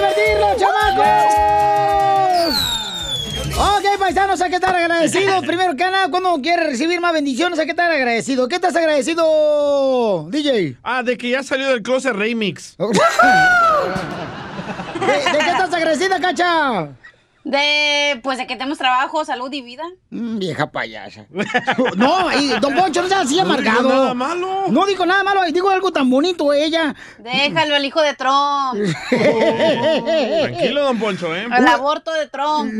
divertirnos, chamacos! Ok, paisanos, hay que estar agradecidos. Primero que nada, cuando quieres recibir más bendiciones, hay que estar agradecido. ¿Qué estás agradecido, DJ? Ah, de que ya salió del closet remix. ¿De, de qué estás agradecida, cacha? De, pues, de que tenemos trabajo, salud y vida. Mm, vieja payasa. No, y don Poncho, no seas así No digo amargado. nada malo. No digo nada malo, digo algo tan bonito ella. Déjalo, el hijo de Trump. Tranquilo, don Poncho, ¿eh? El aborto de Trump.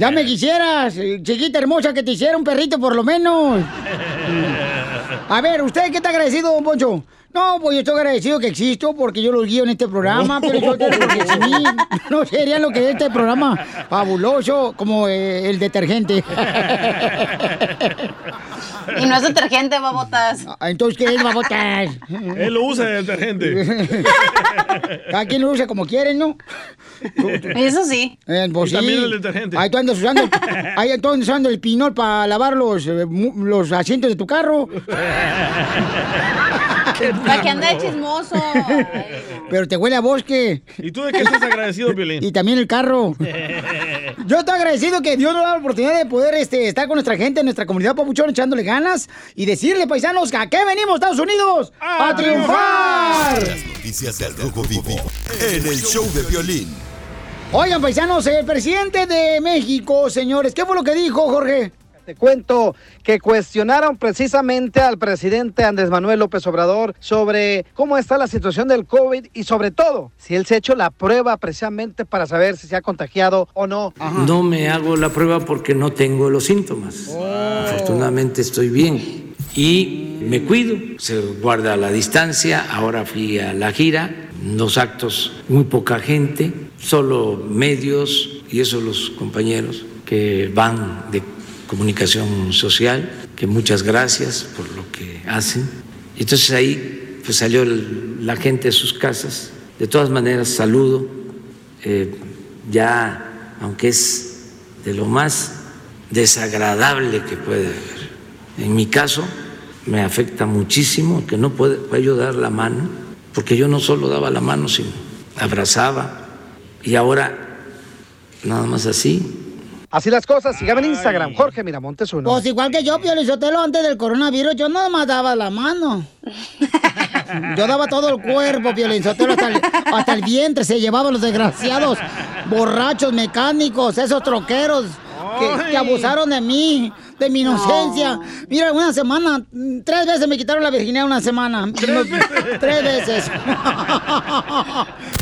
Ya me quisieras, eh, chiquita hermosa, que te hiciera un perrito por lo menos. A ver, ¿usted qué está agradecido, don Poncho? No, pues yo estoy agradecido que existo porque yo los guío en este programa, pero yo te- porque sin mí no sería lo que es este programa fabuloso como eh, el detergente. Y no es detergente, babotas. Ah, Entonces, ¿qué es, babotas? Él lo usa de detergente. Cada quien lo usa como quiere, ¿no? Eso sí. Eh, pues Y también sí. el detergente. Ahí tú andas usando, ahí tú andas usando el pinol para lavar los, eh, los asientos de tu carro. Para que ande de chismoso. Pero te huele a bosque. ¿Y tú de qué estás agradecido, Violín? Y también el carro. Yo estoy agradecido que Dios nos da la oportunidad de poder este, estar con nuestra gente, nuestra comunidad papuchón, echándole ganas y decirle, paisanos, que a qué venimos, Estados Unidos, a, triunfar. Las noticias del Rojo Vivo en el show de violín. Oigan, paisanos, el presidente de México, señores, ¿qué fue lo que dijo, Jorge? Te cuento que cuestionaron precisamente al presidente Andrés Manuel López Obrador sobre cómo está la situación del COVID y sobre todo si él se ha hecho la prueba precisamente para saber si se ha contagiado o no. No me hago la prueba porque no tengo los síntomas. Afortunadamente estoy bien y me cuido, se guarda la distancia. Ahora fui a la gira, dos actos, muy poca gente, solo medios y eso los compañeros que van de comunicación social, que muchas gracias por lo que hacen. Entonces ahí pues salió la gente de sus casas. De todas maneras, saludo. eh, ya, aunque es de lo más desagradable que puede haber. En mi caso, me afecta muchísimo que no puede, pueda yo dar la mano, porque yo no solo daba la mano, sino abrazaba. Y ahora, nada más así, Así las cosas, sígame en Instagram, Jorge Miramontes uno. Pues igual que yo, Pio Lizotelo, antes del coronavirus, yo nada más daba la mano. Yo daba todo el cuerpo, Pio Lizotelo, hasta el, hasta el vientre se llevaban los desgraciados, borrachos, mecánicos, esos troqueros que, que abusaron de mí, de mi inocencia. Mira, una semana, tres veces me quitaron la virginidad una semana. ¿Tres veces? Tres veces.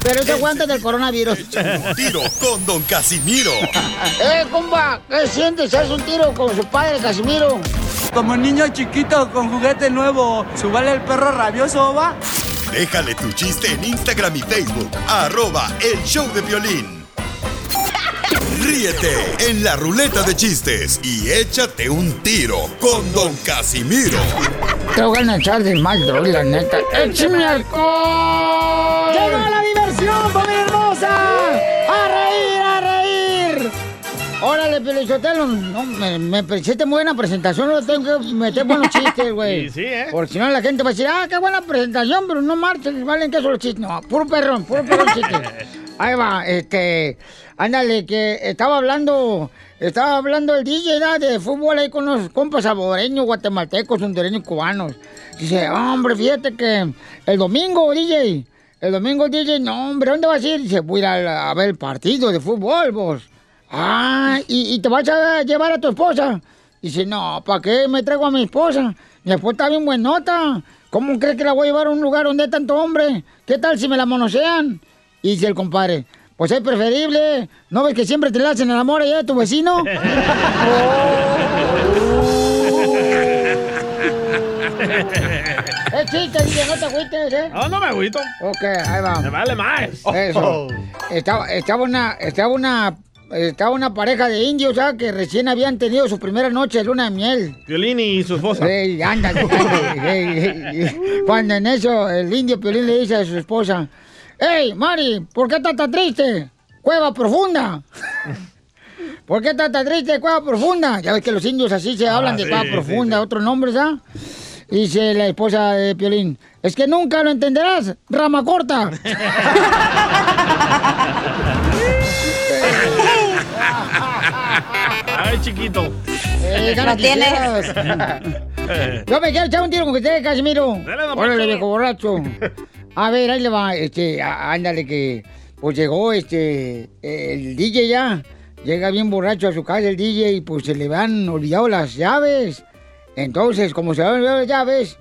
Pero eso antes del coronavirus. Un tiro con Don Casimiro. ¡Eh, compa! ¿Qué sientes? ¿Haz un tiro con su padre, Casimiro? Como niño chiquito con juguete nuevo, ¿subale el perro rabioso, va? Déjale tu chiste en Instagram y Facebook, arroba el show de violín. Ríete en la ruleta de chistes y échate un tiro con Don Casimiro. Te voy a echar de mal, droga, la neta. ¡Échame alcohol! ¡Llegó la diversión, familia hermosa! ¡A reír, a reír! Órale, Pelichotelo, no, me, me muy buena presentación, no tengo que meter buenos chistes, güey. Sí, sí, ¿eh? Porque si no la gente va a decir, ah, qué buena presentación, pero no marches, valen que son los chistes. No, puro perrón, puro perrón chiste. Ahí va, este, ándale, que estaba hablando, estaba hablando el DJ de fútbol ahí con los compas saboreños, guatemaltecos, hondureños, cubanos. Dice, hombre, fíjate que el domingo, DJ, el domingo, DJ, no, hombre, ¿dónde vas a ir? Dice, voy a ir a ver el partido de fútbol, vos. Ah, ¿y, y te vas a llevar a tu esposa? Dice, no, ¿para qué me traigo a mi esposa? Mi esposa está bien buenota. ¿Cómo crees que la voy a llevar a un lugar donde hay tanto hombre? ¿Qué tal si me la monosean? Y dice el compadre, pues es preferible. ¿No ves que siempre te la hacen el amor allá de tu vecino? Es chiste, DJ, no te agüites, ¿eh? No, no me agüito. Ok, ahí va. Me vale más. Eso. Estaba, estaba una, estaba una, estaba una pareja de indios, ¿sabes? Que recién habían tenido su primera noche de luna de miel. Violín y su esposa. Ey, ey. Cuando en eso el indio Piolín le dice a su esposa, ¡Ey, Mari, ¿por qué estás tan triste? Cueva profunda. ¿Por qué estás tan triste? Cueva profunda. Ya ves que los indios así se hablan de sí, cueva sí, profunda, otros nombres, ¿ah? Dice la esposa de Piolín, es que nunca lo entenderás, rama corta. Ay, chiquito. Eh, gana Lo tienes. Yo me quiero echar un tiro con usted, Casimiro. Órale, viejo borracho. A ver, ahí le va, este, ándale que, pues llegó, este, el DJ ya, llega bien borracho a su casa el DJ y pues se le han olvidado las llaves. Entonces, como se le han olvidado las llaves,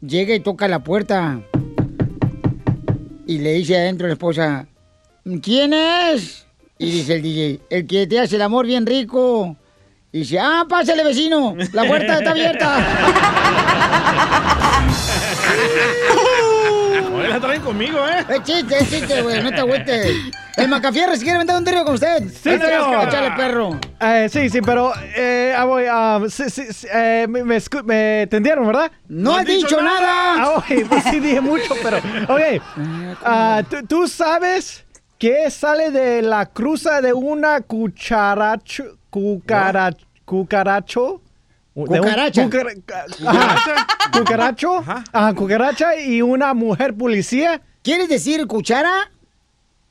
llega y toca la puerta y le dice adentro a la esposa, ¿quién es? Y dice el DJ, el que te hace el amor bien rico. Y dice, ah, pásale vecino, la puerta está abierta. La traen conmigo, ¿eh? Es chiste, es chiste, güey, no te agüites. El Macafierro, si quiere vender un trío con usted. Sí, señor. Échale, perro. Eh, sí, sí, pero eh, ah, voy, ah, sí, sí, sí, eh, me, me entendieron, ¿verdad? No, has dicho, nada. Ah, ok, pues sí dije mucho, pero. Ok. Ah, ¿tú, tú sabes qué sale de la cruza de una cucharacho. Cucara, cucaracho? De un- Cucaracha. cucara- ajá, cucaracho. Ajá, cucaracha y una mujer policía. ¿Quieres decir cuchara?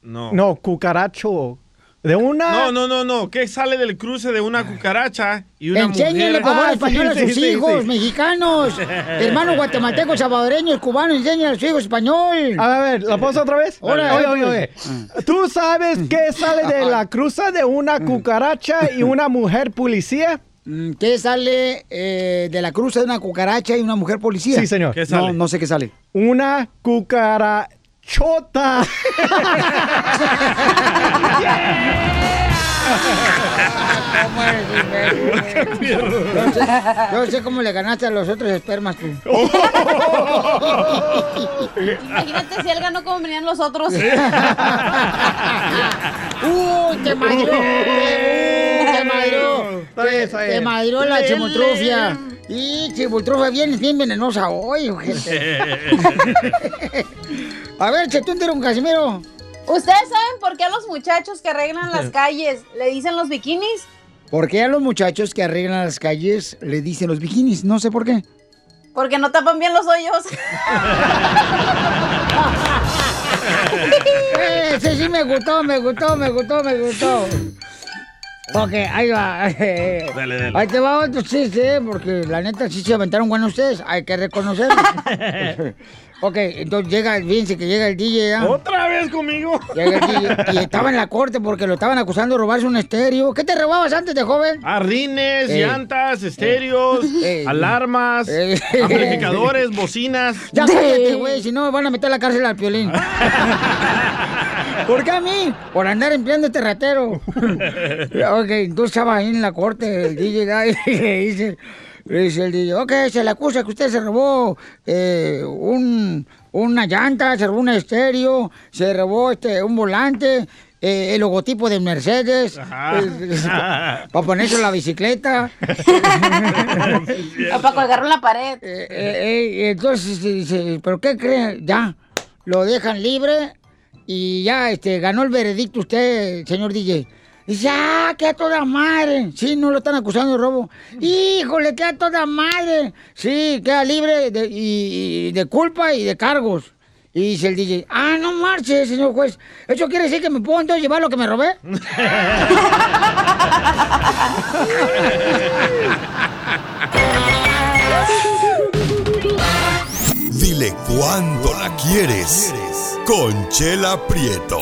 No. No, cucaracho. De una. No, no, no, no. ¿Qué sale del cruce de una cucaracha y una Enséñenle, mujer? por favor, Ah, español a sí, sus sí, sí, hijos, sí. mexicanos, hermanos guatemaltecos, salvadoreños, cubanos, enséñenle a sus hijos español. A ver, ¿la pausa otra vez? Órale, Oye, órale, oye, oye. ¿Tú sabes qué sale de la cruza de una cucaracha y una mujer policía? Mm, ¿Qué sale eh, de la cruza de una cucaracha y una mujer policía? Sí, señor. ¿Qué sale? No, no sé qué sale. Una cucarachota. Yo sé, yo sé cómo le ganaste a los otros espermas tú. Imagínate si él ganó como venían los otros. ¡Uy, te madrió! ¡Uy, te madrió! Te madrió la chimotrufia. Y chimotrufia bien, bien venenosa hoy, ojete. A ver, che, tú un Casimiro. ¿Ustedes saben por qué a los muchachos que arreglan las calles le dicen los bikinis? ¿Por qué a los muchachos que arreglan las calles le dicen los bikinis? No sé por qué. Porque no tapan bien los hoyos. Ese sí me gustó, me gustó, me gustó, me gustó. Ok, ahí va. Dale, dale. Ahí te va otro chiste, ¿eh? porque la neta sí se aventaron buenos ustedes, hay que reconocerlo. ok, entonces llega, fíjense que llega el DJ ya. ¿Otra vez conmigo? Llega el DJ, y estaba en la corte porque lo estaban acusando de robarse un estéreo. ¿Qué te robabas antes de joven? Ah, rines, Ey. llantas, estéreos, alarmas, amplificadores, bocinas. Ya cállate, güey, si no me van a meter a la cárcel al piolín. ¿Por qué a mí? Por andar empleando este ratero. ok, tú estabas ahí en la corte, el DJ y le dice, dice el DJ, ok, se le acusa que usted se robó eh, un, una llanta, se robó un estéreo, se robó este, un volante, eh, el logotipo de Mercedes, Ajá. para ponerse en la bicicleta. O para colgarlo en la pared. Eh, eh, eh, entonces dice, ¿pero qué cree? Ya, lo dejan libre y ya este, ganó el veredicto usted, señor DJ. Ah, que a toda madre. Sí, no lo están acusando de robo. Híjole, que a toda madre. Sí, queda libre de, y de culpa y de cargos. Y dice el DJ, ah, no marche, señor juez. ¿Eso quiere decir que me puedo entonces llevar lo que me robé? Dile cuándo la quieres. Conchela Prieto.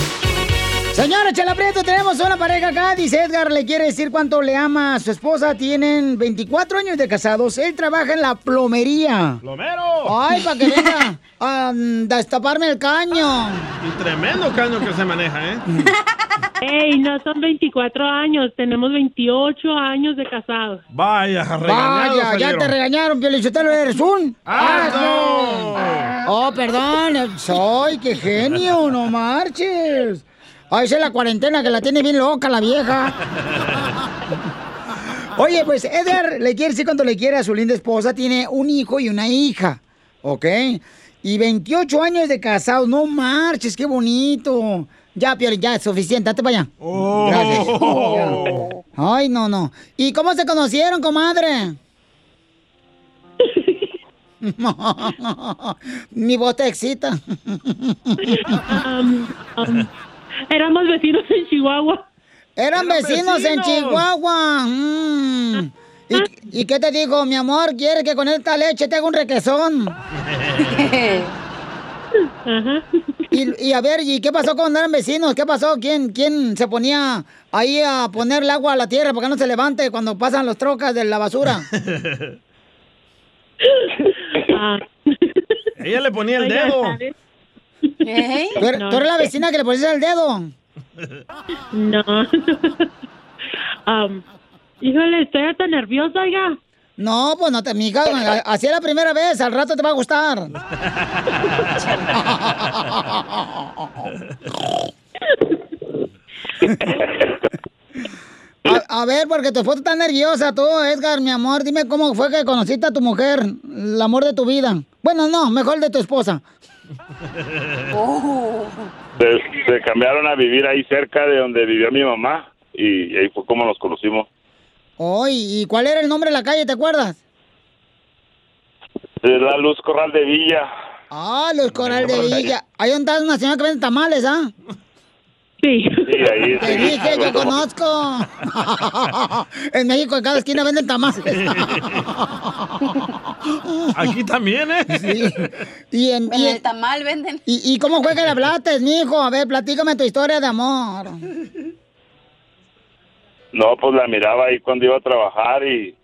Señora Chela Prieto, tenemos una pareja acá. Dice Edgar, le quiere decir cuánto le ama a su esposa. Tienen 24 años de casados. Él trabaja en la plomería. ¡Plomero! Ay, para que venga a mm, destaparme el caño. Y tremendo caño que se maneja, ¿eh? Ey, no son 24 años, tenemos 28 años de casados. Vaya, regañados Vaya, ya te regañaron, Piolichotelo, eres un. ¡Asno! Oh, perdón, soy, qué genio, no marches. Ay, esa es la cuarentena que la tiene bien loca la vieja. Oye, pues Edgar le quiere decir cuánto le quiere a su linda esposa. Tiene un hijo y una hija, ¿ok? Y 28 años de casados, no marches, qué bonito. Ya, Pioli, ya es suficiente, date para allá. Gracias. Oh. Ya. Ay, no, no. ¿Y cómo se conocieron, comadre? Mi voz te excita. Um, um, éramos vecinos en Chihuahua. Eran vecinos, en. Chihuahua. Mm. ¿Y, y qué te digo, mi amor? ¿Quieres que con esta leche te haga un requesón? Y, y a ver, ¿y qué pasó cuando eran vecinos? ¿Qué pasó? ¿Quién, ¿Quién se ponía ahí a poner el agua a la tierra para que no se levante cuando pasan los trocas de la basura? Ella le ponía el Oiga, dedo. ¿Sabes? ¿Tú, eres, tú eres la vecina que le pusiste el dedo? No. Um, híjole, estoy hasta nerviosa, oiga. No, pues no te, mija, así es la primera vez, al rato te va a gustar. A, a ver, porque tu esposa está nerviosa, tú, Edgar, mi amor. Dime cómo fue que conociste a tu mujer, el amor de tu vida. Bueno, no, mejor el de tu esposa. Se, se cambiaron a vivir ahí cerca de donde vivía mi mamá y ahí fue como nos conocimos. Oh, ¿y cuál era el nombre de la calle, te acuerdas? De la Luz Corral de Villa. Ah, los Coral de Villa. Ahí donde está una señora que vende tamales, ¿ah? Sí. Ahí. Te dije, yo conozco. en México, en cada esquina venden tamales. Aquí también, ¿eh? Sí. Y en, y En en- el tamal venden. ¿Y, y cómo fue que le hablaste, mijo? A ver, platícame tu historia de amor. No, pues la miraba ahí cuando iba a trabajar y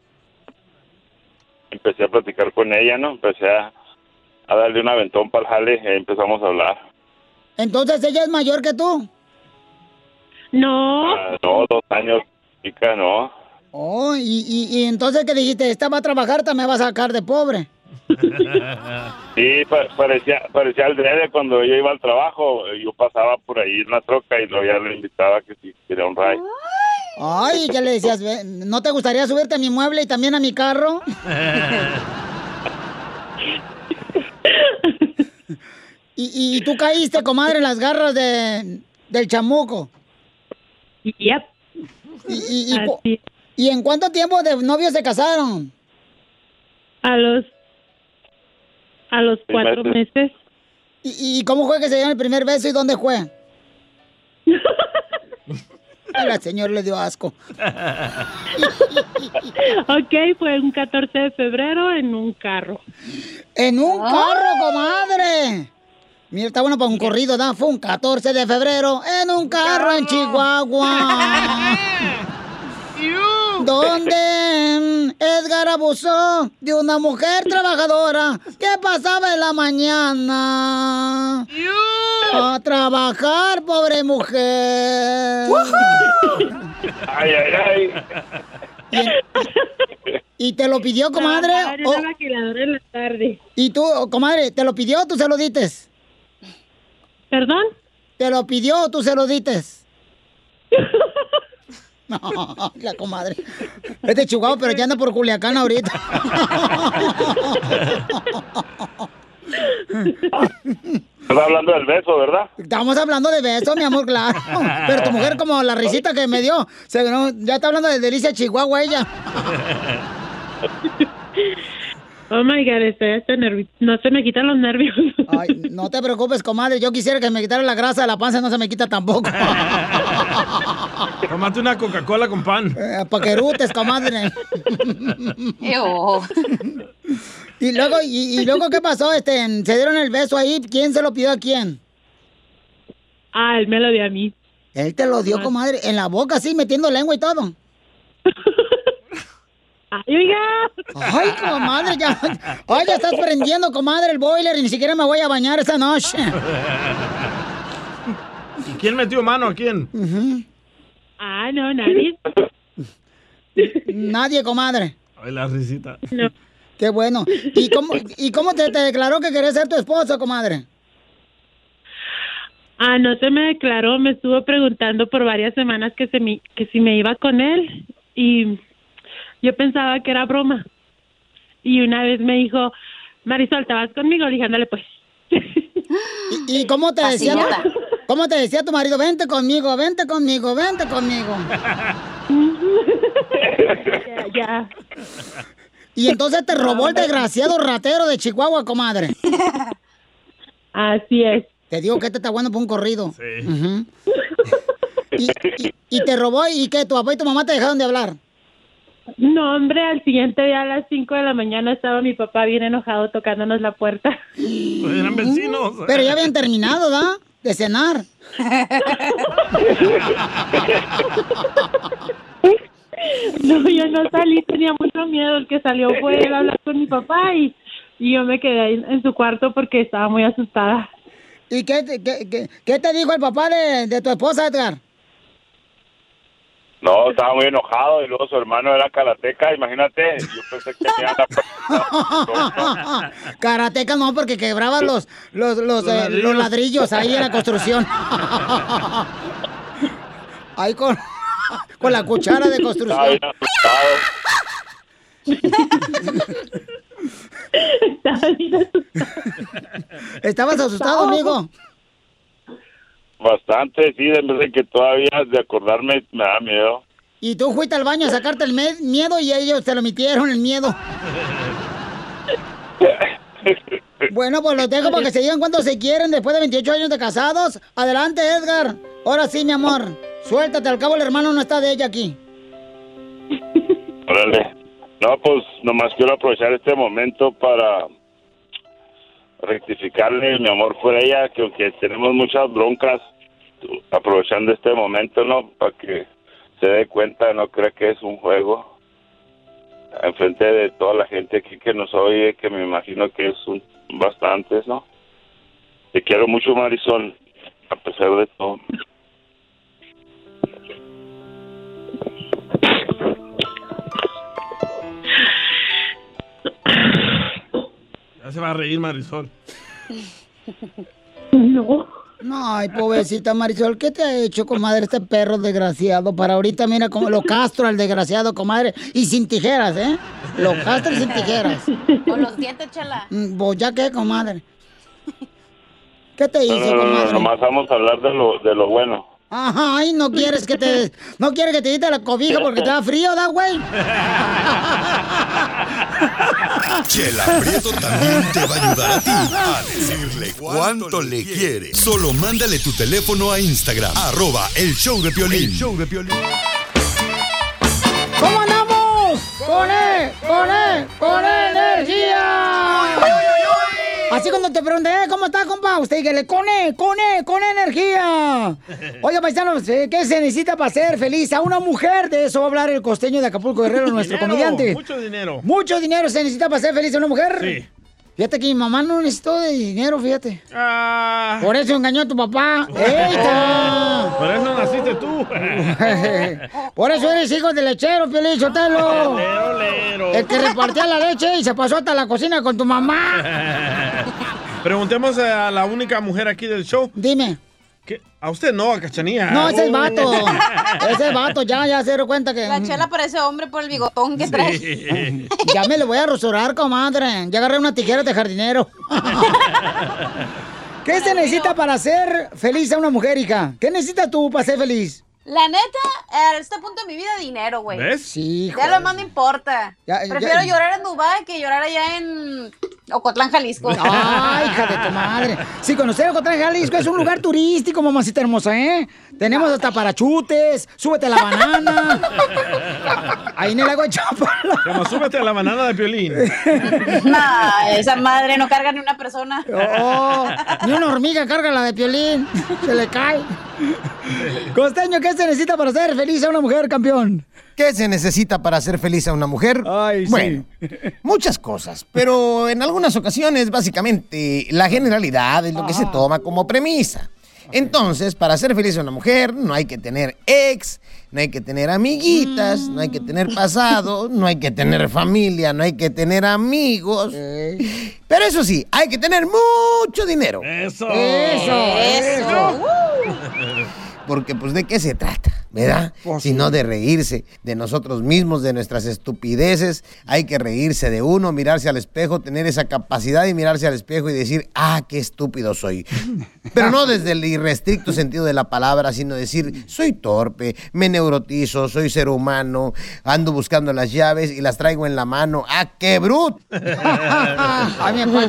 empecé a platicar con ella, ¿no? Empecé a, a darle un aventón para el jale y empezamos a hablar. Entonces, ¿ella es mayor que tú? No. Ah, no, dos años, chica, no. Oh, y, y, y entonces, ¿qué dijiste? Esta va a trabajar, te me va a sacar de pobre. Sí, pa- parecía, parecía al drede cuando yo iba al trabajo. Yo pasaba por ahí en la troca y luego ya le invitaba que si quería un ride. Ay, ¿qué le decías? Ve, ¿No te gustaría subirte a mi mueble y también a mi carro? y, y tú caíste, comadre, en las garras de, del chamuco. Yep. ¿Y, y, y, po- ¿y en cuánto tiempo de novios se casaron? A los a los cuatro meses. ¿Y, y cómo fue que se dieron el primer beso y dónde fue? El señor le dio asco. ok, fue un 14 de febrero en un carro. En un carro, comadre. Mira, está bueno para un corrido, ¿da? Fue un 14 de febrero en un carro en Chihuahua. donde Edgar abusó de una mujer trabajadora que pasaba en la mañana a trabajar, pobre mujer. Ay, ay, ay. ¿Y te lo pidió, comadre? Trabajar en o- una maquiladora en la tarde. ¿Y tú, comadre, te lo pidió o tú se lo dites? ¿Perdón? ¿Te lo pidió o tú se lo dites? No, la comadre. Es de Chihuahua, pero ya anda por Culiacán ahorita. Estás hablando del beso, ¿verdad? Estamos hablando de besos, mi amor, claro. Pero tu mujer, como la risita que me dio, se- no, ya está hablando de delicia Chihuahua ella. Oh my god, estoy hasta nerviosa. No se me quitan los nervios. Ay, no te preocupes, comadre. Yo quisiera que me quitara la grasa de la panza, no se me quita tampoco. Tómate una Coca-Cola con pan. Eh, Paquerutes, comadre. y luego, y, y luego, ¿qué pasó? Este, ¿Se dieron el beso ahí? ¿Quién se lo pidió a quién? Ah, él me lo dio a mí. Él te lo dio, comadre, en la boca, así, metiendo lengua y todo. ¡Ay, oiga! Ay, comadre, ya. Ay, ya estás prendiendo, comadre, el boiler y ni siquiera me voy a bañar esta noche. ¿Y quién metió mano a quién? Ah, no, nadie. Nadie, comadre. Ay, la risita. Qué bueno. ¿Y cómo, y cómo te, te declaró que quería ser tu esposo, comadre? Ah, no se me declaró, me estuvo preguntando por varias semanas que, se me, que si me iba con él y yo pensaba que era broma. Y una vez me dijo, Marisol, ¿te vas conmigo? Le dije, ándale pues. ¿Y, y cómo te decía? Fascinada. ¿Cómo te decía tu marido? Vente conmigo, vente conmigo, vente conmigo. ya, ya. Y entonces te robó el desgraciado ratero de Chihuahua, comadre. Así es. Te digo que este está bueno por un corrido. Sí. y, y- y te robó y que tu papá y tu mamá te dejaron de hablar. No, hombre, al siguiente día a las 5 de la mañana estaba mi papá bien enojado tocándonos la puerta. Eran vecinos. Pero ya habían terminado, ¿da? De cenar. No, yo no salí, tenía mucho miedo. El que salió fue él a hablar con mi papá y, y yo me quedé ahí en su cuarto porque estaba muy asustada. ¿Y qué, te- qué, qué- qué te dijo el papá de, de tu esposa, Edgar? No, estaba muy enojado y luego su hermano era karateca, imagínate. Yo pensé que tenía la... Karateca no, porque quebraba los, los, los, Los eh, ladrillos. los ladrillos ahí en la construcción. Ahí con, con la cuchara de Estaba construcción. bien asustado. ¿Estabas asustado, amigo? Bastante, sí, de verdad que todavía de acordarme me da miedo. Y tú fuiste al baño a sacarte el miedo y ellos te lo metieron el miedo. Bueno, pues los dejo para que se digan cuánto se quieren después de 28 años de casados. Adelante, Edgar. Ahora sí, mi amor. Suéltate, al cabo el hermano no está de ella aquí. Órale. No, pues nomás quiero aprovechar este momento para rectificarle mi amor por ella, que aunque tenemos muchas broncas, aprovechando este momento, ¿no? Para que se dé cuenta, no cree que es un juego. Enfrente de toda la gente aquí que nos oye, que me imagino que es un, bastantes, ¿no? Te quiero mucho, Marisol, a pesar de todo. Ya se va a reír Marisol. No. No, ay, pobrecita Marisol, ¿qué te ha hecho, comadre, este perro desgraciado? Para ahorita, mira, como lo castro al desgraciado, comadre, y sin tijeras, ¿eh? Lo castro y sin tijeras. Con los dientes, chala. Mm, ¿Vos ya qué, comadre? ¿Qué te hizo, no, no, no, comadre? nomás vamos a hablar de lo, de lo bueno. Ajá, ay, no quieres que te... No quieres que te quite la cobija porque te da frío, ¿da, güey? Chela Prieto también te va a ayudar a ti a decirle cuánto le quiere. Solo mándale tu teléfono a Instagram, arroba el show de Piolín. show de ¿Cómo andamos? ¡Con él! ¡Con él! ¡Con energía! Así cuando te pregunté, "Eh, ¿cómo está, compa? Usted dígale, con él, con energía. Oiga, paisanos, eh, ¿qué se necesita para ser feliz a una mujer? De eso va a hablar el costeño de Acapulco Guerrero, nuestro Dinero, comediante. Mucho dinero. Mucho dinero se necesita para ser feliz a una mujer. Sí. Fíjate que mi mamá no necesitó de dinero, fíjate. Ah. Por eso engañó a tu papá. ¡Eita! Por eso naciste tú. Por eso eres hijo de lechero, Piolín Sotelo. Lero, lero. El que repartía la leche y se pasó hasta la cocina con tu mamá. Preguntemos a la única mujer aquí del show. Dime. ¿Qué? A usted no, a Cachanía. No, ese es vato. Ese es vato, ya, ya se dio cuenta que. La chela parece hombre por el bigotón que trae. Sí. Ya me lo voy a rasurar, comadre. Ya agarré una tijera de jardinero. ¿Qué se necesita para ser feliz a una mujer, hija? ¿Qué necesitas tú para ser feliz? La neta, a este punto de mi vida, dinero, güey. ¿Ves? Sí, Ya lo más no importa. Ya, Prefiero ya- llorar en Dubái que llorar allá en Ocotlán, Jalisco. Ay, hija de tu madre. Sí, conocer Ocotlán, Jalisco es un lugar turístico, mamacita hermosa, ¿eh? Tenemos hasta parachutes, súbete a la banana. Ahí en el lago de Chapala. Como súbete a la banana de Piolín. Nah, esa madre no carga ni una persona. Oh, ni una hormiga carga la de Piolín. Se le cae. Costeño, ¿qué se necesita para ser feliz a una mujer, campeón? ¿Qué se necesita para ser feliz a una mujer? Bueno, muchas cosas, pero en algunas ocasiones, básicamente, la generalidad es lo que se toma como premisa. Entonces, para ser feliz a una mujer, no hay que tener ex, no hay que tener amiguitas, no hay que tener pasado, no hay que tener familia, no hay que tener amigos. Pero eso sí, hay que tener mucho dinero. Eso. Eso. Porque pues de qué se trata, ¿verdad? Sino de reírse de nosotros mismos, de nuestras estupideces. Hay que reírse de uno, mirarse al espejo, tener esa capacidad de mirarse al espejo y decir, ah, qué estúpido soy. Pero no desde el irrestricto sentido de la palabra, sino decir, soy torpe, me neurotizo, soy ser humano, ando buscando las llaves y las traigo en la mano. ¡Ah, qué brut!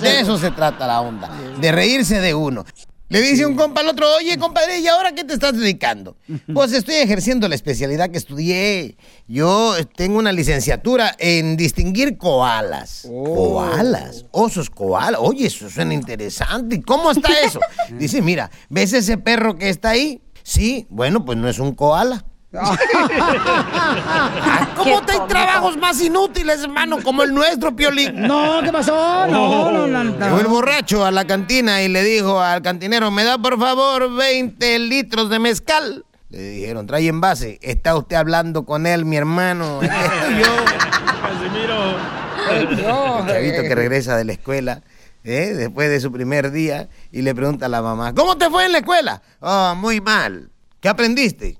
De eso se trata la onda, de reírse de uno. Le dice un compa al otro, oye, compadre, ¿y ahora qué te estás dedicando? Pues estoy ejerciendo la especialidad que estudié. Yo tengo una licenciatura en distinguir koalas. Koalas, osos koalas. Oye, eso suena interesante. ¿Y cómo está eso? Dice, mira, ¿ves ese perro que está ahí? Sí, bueno, pues no es un koala. ¿Cómo te hay trabajos más inútiles, hermano, como el nuestro, Piolín? No, ¿qué pasó? No, no, no, no. Llegó el borracho a la cantina y le dijo al cantinero, ¿me da por favor 20 litros de mezcal? Le dijeron, trae envase. ¿Está usted hablando con él, mi hermano? Yo. El chavito que regresa de la escuela, ¿eh? después de su primer día, y le pregunta a la mamá, ¿cómo te fue en la escuela? Oh, muy mal. ¿Qué aprendiste?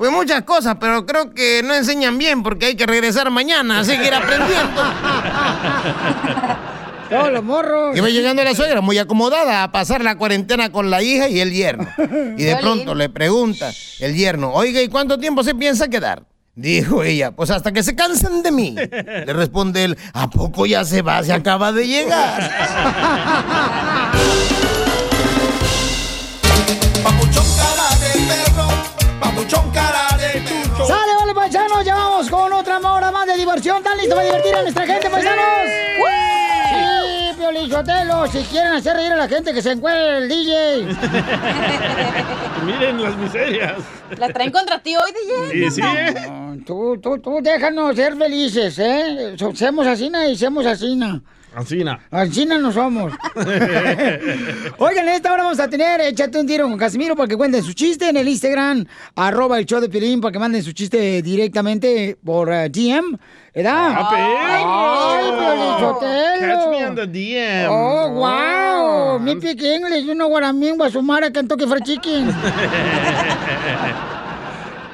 Pues muchas cosas, pero creo que no enseñan bien porque hay que regresar mañana a seguir aprendiendo. Todos los morros. Iba llegando la suegra muy acomodada a pasar la cuarentena con la hija y el yerno. Y de pronto le pregunta el yerno, oiga, ¿y cuánto tiempo se piensa quedar? Dijo ella, pues hasta que se cansen de mí. Le responde él, ¿a poco ya se va? Se acaba de llegar. paisanos! Ya vamos con otra hora más de diversión. ¿Están listos para divertir a nuestra gente, paisanos? Sí, Piolín Sotelo, si quieren hacer reír a la gente, que se encuentre el DJ. Miren las miserias. ¿La traen contra ti hoy, DJ? Sí, sí, ¿eh? No, tú, tú, tú déjanos ser felices, ¿eh? Semos asina y semos asina. Ancina. Asina no somos. Oigan, en esta hora vamos a tener Échate un tiro con Casimiro para que cuenten su chiste en el Instagram, arroba el show de Piolín, para que manden su chiste directamente por eh, DM, ¿verdad? ¡Ah! ¡Ay, Sotelo! Catch me on the DM. ¡Oh, wow! Mi speak English, you know what I mean, Guasumara, Kentucky Fried Chicken.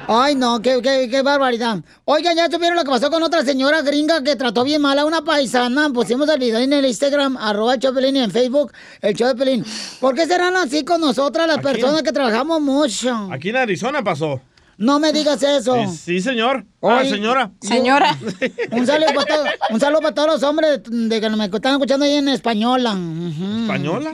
Ay, no, qué, qué, qué barbaridad. Oigan, ya tuvieron lo que pasó con otra señora gringa que trató bien mal a una paisana. Pusimos el video en el Instagram, arroba el show de Pelín, y en Facebook, el show de Pelín. ¿Por qué serán así con nosotras las personas que trabajamos mucho? Aquí en Arizona pasó. No me digas eso. Sí, sí, señor. Ah, Oye, señora. Señora. Un saludo, para todos, un saludo para todos los hombres de que me están escuchando ahí en española. ¿Española?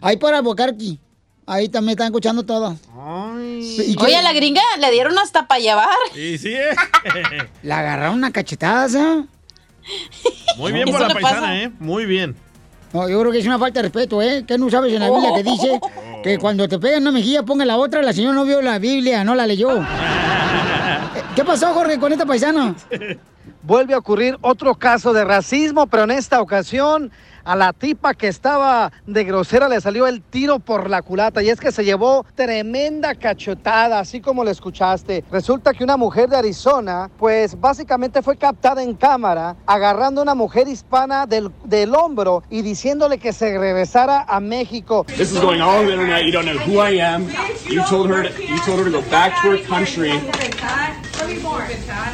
Ahí por Albuquerque. Ahí también están escuchando todo. Oye, a la gringa le dieron hasta para llevar. Sí, sí, ¿eh? Le agarraron una cachetada. Muy bien por la paisana, pasa. ¿eh? Muy bien. No, yo creo que es una falta de respeto, ¿eh? Que no sabes en la Biblia que dice que cuando te pegan una mejilla ponga la otra. La señora no vio la Biblia, no la leyó. Eh, ¿Qué pasó, Jorge, con esta paisana? Vuelve a ocurrir otro caso de racismo, pero en esta ocasión a la tipa que estaba de grosera le salió el tiro por la culata y es que se llevó tremenda cachetada, así como lo escuchaste. Resulta que una mujer de Arizona, pues básicamente fue captada en cámara agarrando a una mujer hispana del, del hombro y diciéndole que se regresara a México. This is going all over the internet. You don't know who I am. You told her. You told her to go back to her country. Where were you born?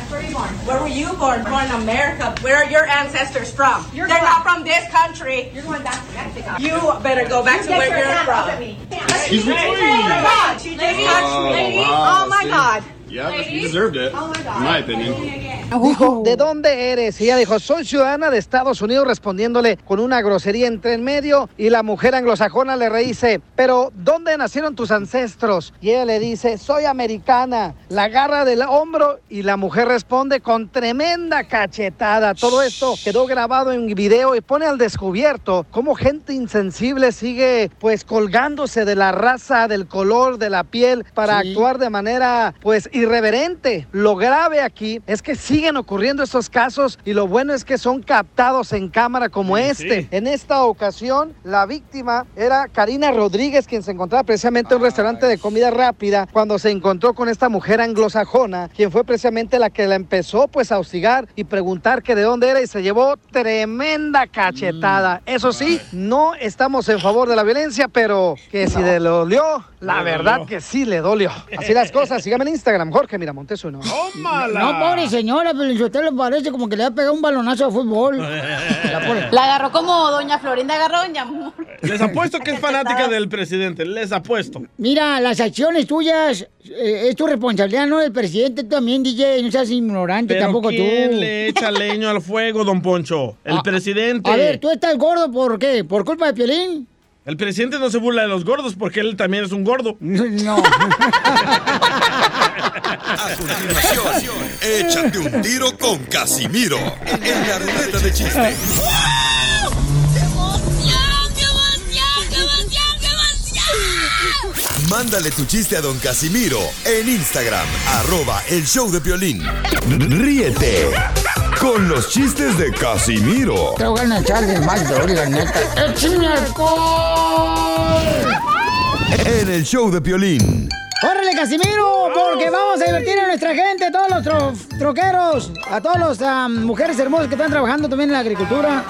Where were you born? Where were you born? Born in America. Where are your ancestors from? They're not from this country. You're going back to Mexico. You better go back to where you're from. Excuse me. Oh my God! She just touched Oh, me. wow, Oh my? God! Yeah, he deserved it, in my opinion. Dijo, ¿de dónde eres? Y ella dijo, soy ciudadana de Estados Unidos, respondiéndole con una grosería entre en medio. Y la mujer anglosajona le reíce, pero ¿dónde nacieron tus ancestros? Y ella le dice, soy americana. La agarra del hombro y la mujer responde con tremenda cachetada. Todo esto quedó grabado en video y pone al descubierto cómo gente insensible sigue pues colgándose de la raza, del color, de la piel para Sí. actuar de manera pues irreverente. Lo grave aquí es que siguen ocurriendo estos casos y lo bueno es que son captados en cámara como este. En esta ocasión la víctima era Karina Rodríguez quien se encontraba precisamente en un restaurante de comida rápida cuando se encontró con esta mujer anglosajona quien fue precisamente la que la empezó pues a hostigar y preguntar que de dónde era y se llevó tremenda cachetada. Eso sí, no estamos en favor de la violencia, pero que si le dolió, la Le verdad dolió. que sí le dolió. Así las cosas, síganme en Instagram, Jorge Miramontes uno. No, pobre señora, pero usted le parece como que le ha pegado un balonazo de fútbol. La agarró como doña Florinda agarró doña Amor. Les apuesto que es fanática del presidente, les apuesto. Mira, las acciones tuyas eh, es tu responsabilidad, no del presidente también, DJ. No seas ignorante Pero tampoco ¿quién tú. le echa leño al fuego, don Poncho? El Ah, presidente. A ver, ¿tú estás gordo por qué? ¿Por culpa de Piolín? El presidente no se burla de los gordos porque él también es un gordo. No. A continuación, échate un tiro con Casimiro en la ruleta de chiste. Mándale tu chiste a don Casimiro en Instagram, arroba el show de violín. Ríete con los chistes de Casimiro Te voy a echarle más droga, la neta. ¡Échame alcohol! en el show de violín. ¡Córrele, Casimiro! Porque vamos a divertir a nuestra gente, a todos los tro- troqueros, a todas las mujeres hermosas que están trabajando también en la agricultura,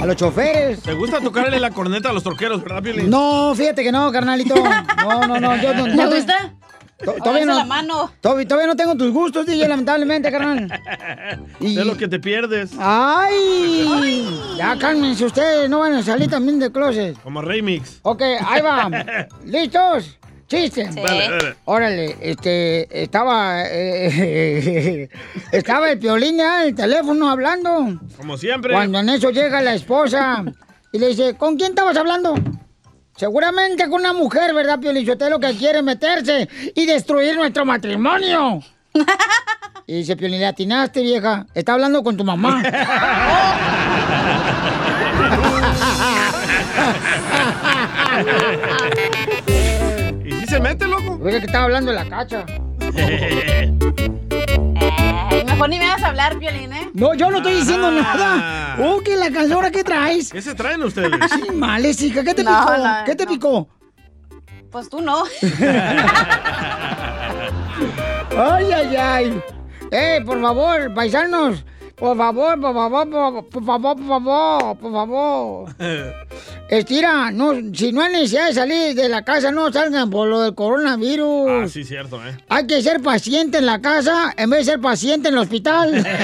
a los choferes. ¿Te gusta tocarle la corneta a los troqueros, verdad, Piolín? No, fíjate que no, carnalito. No, no, no. Yo no, ¿Te no- gusta? To- Todavía no, la mano. Todavía, todavía no tengo tus gustos, DJ, lamentablemente, carnal. De lo que te pierdes. ¡Ay! Ya cálmense ustedes, no van a salir también de closet. Como remix. Ok, ahí va. ¿Listos? Chiste. Sí. Dale, dale. Órale, este, estaba, eh, estaba el piolín ya en el teléfono hablando. Como siempre. Cuando en eso llega la esposa y le dice, ¿con quién estabas hablando? Seguramente con una mujer, ¿verdad, Piolín? lo que quiere meterse y destruir nuestro matrimonio. Y dice, Piolín, le atinaste, vieja. Está hablando con tu mamá. ¿Y si se mete, loco? Oye, que estaba hablando de la cacha. Ay, mejor ni me vas a hablar, Violín, ¿eh? No, yo no estoy diciendo nada. Oh, que la canción ¿qué traes? ¿Qué se traen ustedes? Sí, males, hija. ¿Qué te No, picó? no, ¿Qué te no. picó? Pues tú no. Ay, ay, ay. Eh, por favor, paisanos. Por favor, por favor, por, por favor, por favor, por favor. Estira, no, si no hay necesidad de salir de la casa, no salgan por lo del coronavirus. Ah, sí, cierto, ¿eh? Hay que ser paciente en la casa en vez de ser paciente en el hospital.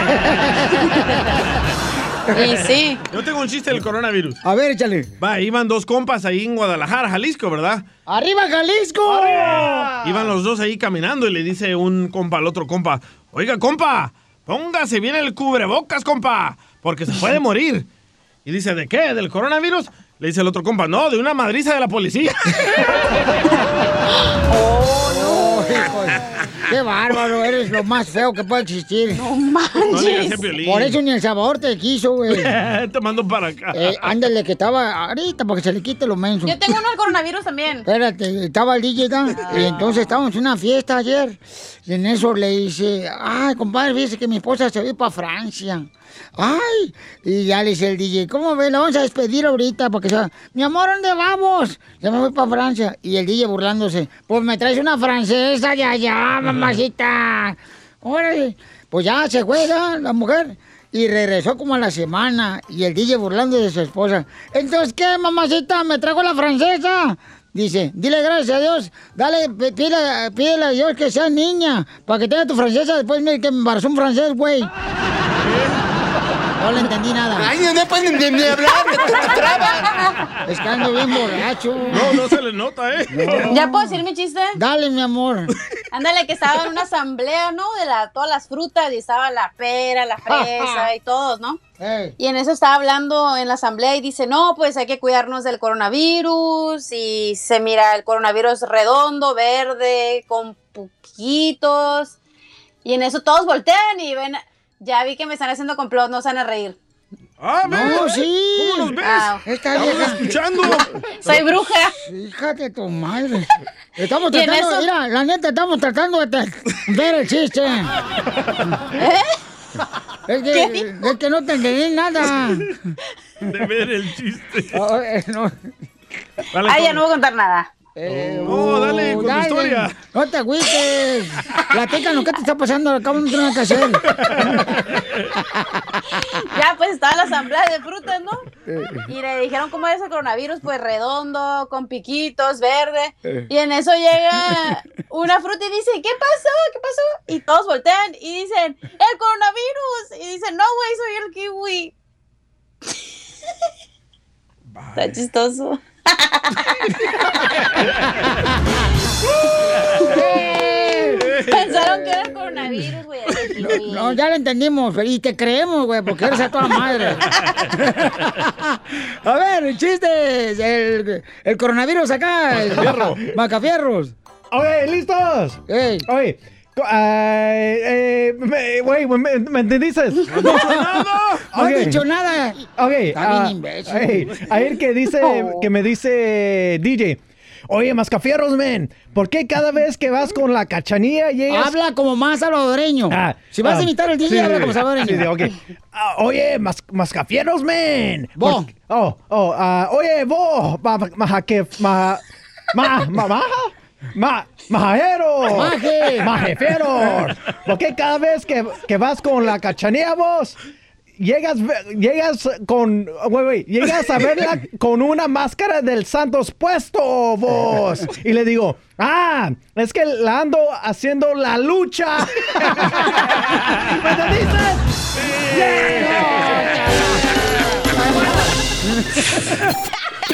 Y sí. Yo tengo un chiste del coronavirus. A ver, échale. Va, iban dos compas ahí en Guadalajara, Jalisco, ¿verdad? ¡Arriba, Jalisco! Iban los dos ahí caminando y le dice un compa al otro compa, oiga, compa, póngase bien el cubrebocas, compa, porque se puede morir. Y dice, ¿de qué? ¿Del coronavirus? Le dice el otro compa, no, de una madriza de la policía. Oh, de- ¡Qué bárbaro! Eres lo más feo que puede existir. No manches. Por eso ni el sabor te quiso, güey. Te mando para acá. Eh, ándale, que estaba ahorita porque se le quite lo menso. Yo tengo uno del coronavirus también. Espérate, estaba el DJ, ¿no? y entonces estábamos en una fiesta ayer. Y en eso le dice, ay, compadre, fíjese que mi esposa se va para Francia. Ay, y ya le dice el DJ, ¿cómo ve? La vamos a despedir ahorita porque se va. Mi amor, ¿dónde vamos? Ya me voy para Francia. Y el DJ burlándose, pues me traes una francesa ya, ya, mamacita. Órale. Pues ya se fue ya, la mujer. Y regresó como a la semana. Y el DJ burlando de su esposa. Entonces, ¿qué, mamacita? ¿Me trajo la francesa? Dice, dile gracias a Dios, dale, pídele, pídele a Dios que sea niña, para que tenga tu francesa, después mire que me embarazó un francés, güey. No le entendí nada. Ay, no pueden ni, ni hablar, te, te trabas. Es que ando bien borracho. No, no se le nota, ¿eh? ¿Ya puedo decir mi chiste? Dale, mi amor. Ándale, que estaba en una asamblea, ¿no? De la, todas las frutas y estaba la pera, la fresa y todos, ¿no? Y en eso estaba hablando en la asamblea y dice, no, pues hay que cuidarnos del coronavirus y se mira el coronavirus redondo, verde, con poquitos. Y en eso todos voltean y ven, ya vi que me están haciendo complot, no se van a reír. Ah, No, sí. ¿Cómo nos ves? Ah. Esta Estamos vieja. escuchando. Soy bruja. Fíjate tu madre. Estamos tratando, eso- mira, la neta, estamos tratando de ver el chiste. Es que, es que no te entendí nada. De ver el chiste. Oh, eh, no. Ah, ya no voy a contar nada. No, dale, con tu historia. No te agüites. Platícanos, ¿qué te está pasando? Acabo tengo nada que hacer. Ya, pues estaba la asamblea de frutas, ¿no? Y le dijeron cómo es el coronavirus, pues redondo, con piquitos, verde. Eh. Y en eso llega una fruta y dice, ¿qué pasó? ¿Qué pasó? Y todos voltean y dicen, ¡el coronavirus! Y dicen, no, güey, soy el kiwi. Está chistoso. Pensaron que era el coronavirus, güey. kiwi. No, ya lo entendimos, y te creemos, güey, porque eres a toda madre. A ver, chistes. El, el coronavirus acá. Fierro. Macafierros. Ok, ¿listos? Ey. Oye, güey, ¿me, me entendiste? No he dicho nada. No he dicho nada. Ok, Está bien ah, imbécil. a ver que dice, que me dice DJ. Oye, Mascafierros, men, ¿por qué cada vez que vas con la cachanilla llegas... Habla como más salvadoreño. Ah, si vas ah, a imitar al DJ, sí, habla como salvadoreño. sí, sí, ok. Ah, oye, mas, Mascafierros, men. Vos. ¿por- Oh, oh, ah, oye, vos, ma, ma, que, ma, ma, ma, ma, majero. Maje. Majefiero. ¿Por qué cada vez que, que vas con la cachanilla, vos, llegas, llegas con, güey, güey, llegas a verla con una máscara del Santos puesto, vos? Y le digo, ah, es que la ando haciendo la lucha. ¿Me entendiste?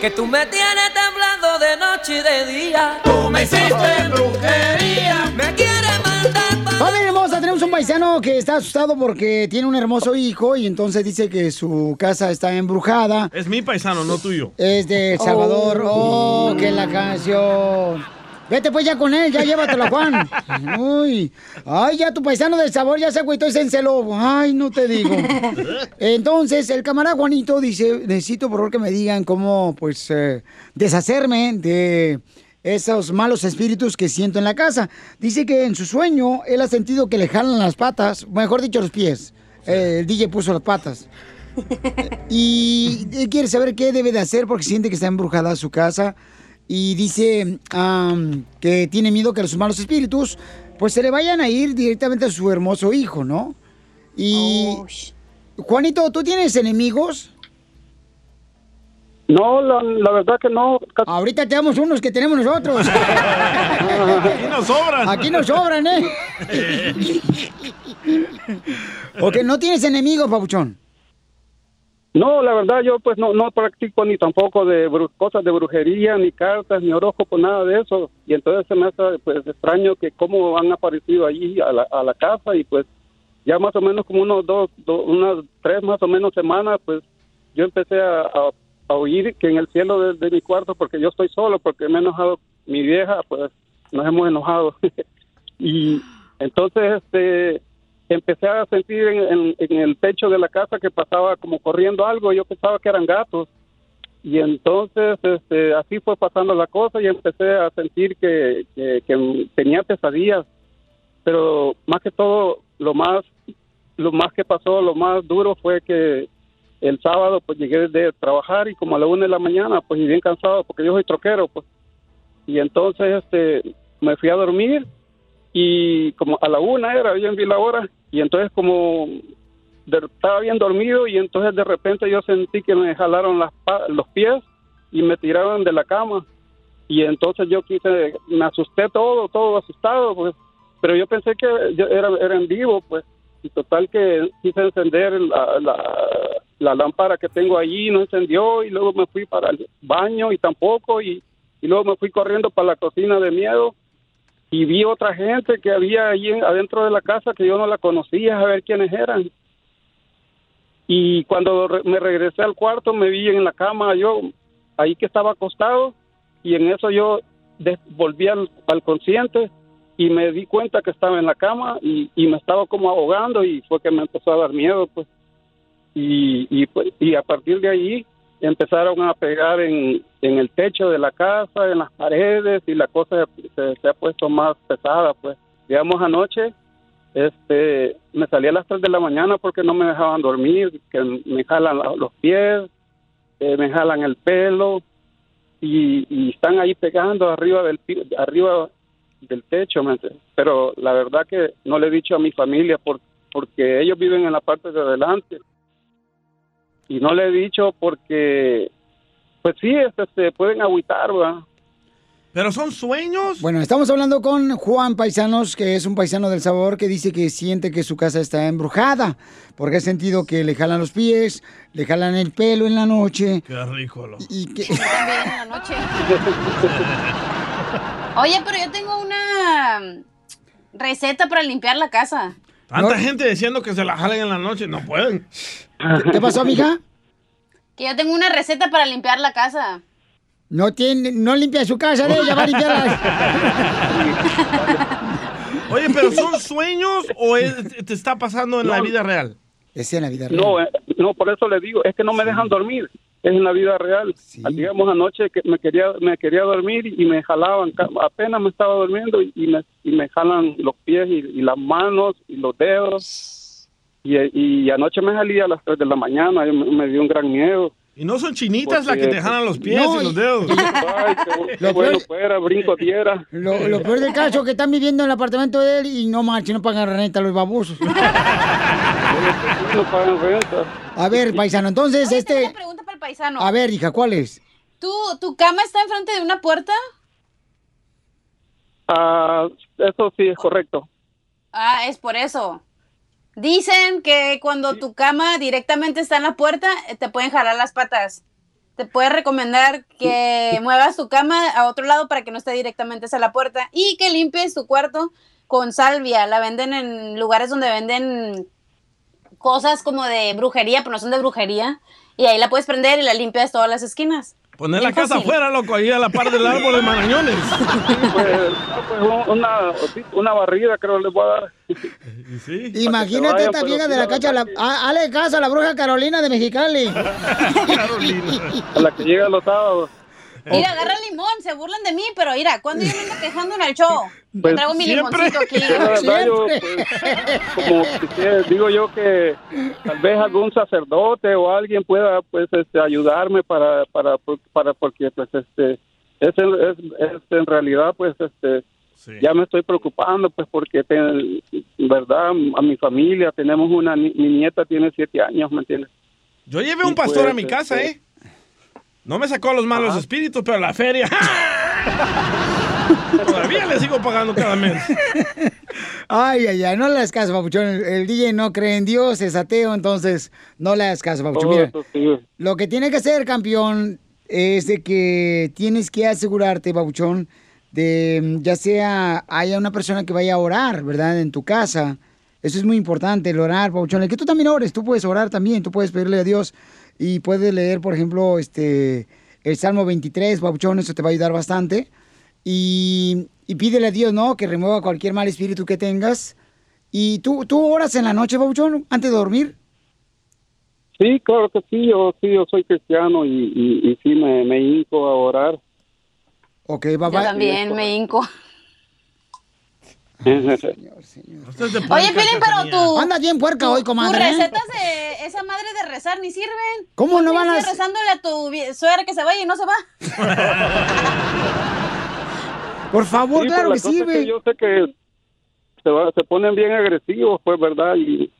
Que tú me tienes temblando de noche y de día. Tú me hiciste brujería. Me quieres mandar Familia hermosa, tenemos un paisano que está asustado porque tiene un hermoso hijo y entonces dice que su casa está embrujada. Es mi paisano, no tuyo. Es de El Salvador. Oh, que la canción. Vete pues ya con él, ya llévatelo, Juan. Uy. Ay, ya tu paisano del sabor ya se agüitó y se enceló. Ay, no te digo. Entonces, el camarada Juanito dice, necesito por favor que me digan cómo, pues, eh, deshacerme de esos malos espíritus que siento en la casa. Dice que en su sueño él ha sentido que le jalan las patas, mejor dicho, los pies. Eh, el DJ puso las patas. Y él quiere saber qué debe de hacer porque siente que está embrujada su casa. Y dice que tiene miedo que los malos espíritus pues se le vayan a ir directamente a su hermoso hijo, ¿no? Y Juanito, ¿tú tienes enemigos? No, la, la verdad que no. Ahorita te damos unos que tenemos nosotros. Aquí nos sobran. Aquí nos sobran, ¿eh? ok, no tienes enemigos, papuchón. No, la verdad yo pues no, no practico ni tampoco de bru- cosas de brujería, ni cartas, ni horóscopo, nada de eso. Y entonces se me hace pues extraño que cómo han aparecido allí a la, a la casa y pues ya más o menos como unos dos, do- unas tres más o menos semanas pues yo empecé a, a- a oír que en el cielo de, de mi cuarto, porque yo estoy solo, porque me he enojado mi vieja, pues nos hemos enojado. y entonces este empecé a sentir en, en- en el techo de la casa que pasaba como corriendo algo, yo pensaba que eran gatos Y entonces, este, así fue pasando la cosa y empecé a sentir que, que, que tenía pesadillas. Pero más que todo, lo más, lo más que pasó, lo más duro fue que el sábado pues llegué de trabajar y como a la una de la mañana pues y bien cansado porque yo soy troquero pues y entonces este me fui a dormir y como a la una era bien vi la hora y entonces como estaba bien dormido y entonces de repente yo sentí que me jalaron las los pies y me tiraron de la cama. Y entonces yo quise me asusté todo todo asustado pues pero yo pensé que yo era era en vivo pues y total que quise encender la, la, la lámpara que tengo allí no encendió y luego me fui para el baño y tampoco y, y luego me fui corriendo para la cocina de miedo y vi otra gente que había en- adentro de la casa que yo no la conocía a ver quiénes eran. Y cuando me regresé al cuarto me vi en la cama yo ahí que estaba acostado y en eso yo volví al, consciente y me di cuenta que estaba en la cama y, me estaba como ahogando y fue que me empezó a dar miedo pues. Y, y, pues, y a partir de ahí empezaron a pegar en, en el techo de la casa, en las paredes y la cosa se, se ha puesto más pesada pues. Digamos anoche este me salí a las 3 de la mañana porque no me dejaban dormir que me jalan la- los pies eh, me jalan el pelo y, y están ahí pegando arriba del arriba del techo pero la verdad que no le he dicho a mi familia por, porque ellos viven en la parte de adelante y no le he dicho porque pues sí este, se pueden agüitar ¿verdad? ¿Pero son sueños? Bueno, estamos hablando con Juan Paisanos, que es un paisano del sabor, que dice que siente que su casa está embrujada, porque ha sentido que le jalan los pies, le jalan el pelo en la noche. Qué rico, loco. Y que... También en la noche. Oye, pero yo tengo una receta para limpiar la casa. Tanta gente diciendo que se la jalen en la noche, no pueden. ¿Qué pasó, mija? Que yo tengo una receta para limpiar la casa. No tiene, no limpia su casa de ella, va a limpiar Oye, pero ¿son sueños o es- te está pasando en la No. vida real? Es en la vida real. No, eh, no, por eso le digo, es que no me dejan dormir. Es en la vida real. Digamos anoche que me quería me quería dormir y me jalaban, apenas me estaba durmiendo y me, y me jalan los pies y, y las manos y los dedos. Y, y anoche me salí a las 3 de la mañana y me, me dio un gran miedo. ¿Y no son chinitas las que te jalan los pies No, y los y- dedos? Ay, qué, qué Lo bueno peor- fuera, brinco diera. Lo, lo peor del caso es que están viviendo en el apartamento de él y no marchen, no pagan renta los babosos. No pagan renta. A ver, paisano, entonces este... Una pregunta para el paisano. A ver, hija, ¿cuál es? ¿Tu, ¿Tu cama está enfrente de una puerta? Ah, eso sí es correcto. Ah, es por eso. Dicen que cuando tu cama directamente está en la puerta, eh, te pueden jalar las patas. Te puede recomendar que muevas tu cama a otro lado para que no esté directamente hacia la puerta y que limpies tu cuarto con salvia. La venden en lugares donde venden cosas como de brujería, pero no son de brujería. Y ahí la puedes prender y la limpias todas las esquinas. Poner la casa afuera, loco, ahí a la par del árbol de marañones. Pues, pues, un- una, una barrida creo les voy a dar. Imagínate vayan, esta vieja sí, de la cacha, la, a- hale caso a la bruja Carolina de Mexicali. A la que llega los sábados. Mira, agarra limón, se burlan de mí, pero mira, cuando yo me ando quejando en el show, yo Pues, traigo mi siempre. limoncito aquí. Verdad, yo, pues, como quisiera- digo yo que tal vez algún sacerdote o alguien pueda pues este, ayudarme para para para porque pues este es, en- es, es en realidad pues este ya me estoy preocupando pues porque te- verdad a mi familia tenemos una ni- mi nieta tiene siete años me entiendes Yo llevé un Y pues, pastor a mi casa, este- ¿eh? No me sacó los malos espíritus, pero la feria. Todavía le sigo pagando cada mes. Ay, ay, ay, no le hagas caso, papuchón. El, el DJ no cree en Dios, es ateo, entonces no le hagas caso, papuchón. Mira, lo que tiene que hacer, campeón, es de que tienes que asegurarte, papuchón, de mm, ya sea haya una persona que vaya a orar, ¿verdad? En tu casa. Eso es muy importante, el orar, papuchón. El que tú también ores, tú puedes orar también, tú puedes pedirle a Dios y puedes leer, por ejemplo, este el Salmo 23, papuchón, eso te va a ayudar bastante. Y, y pídele a Dios, ¿no? Que remueva cualquier mal espíritu que tengas. ¿Y tú, tú oras en la noche, papuchón, antes de dormir? Sí, claro que sí, yo sí, yo soy cristiano y, y, y sí me, me hinco a orar. Ok, Yo también me hinco. Oye, Oye, Piolín, pero tú... Anda bien puerca hoy, Tus comadre. ¿eh? recetas de esa madre de rezar ni sirven. ¿Cómo no van a- rezándole a tu suegra que se vaya y no se va. Por favor, Sí, pues, claro la que es güey. yo sé que se, va- se ponen bien agresivos, pues, ¿verdad? Y,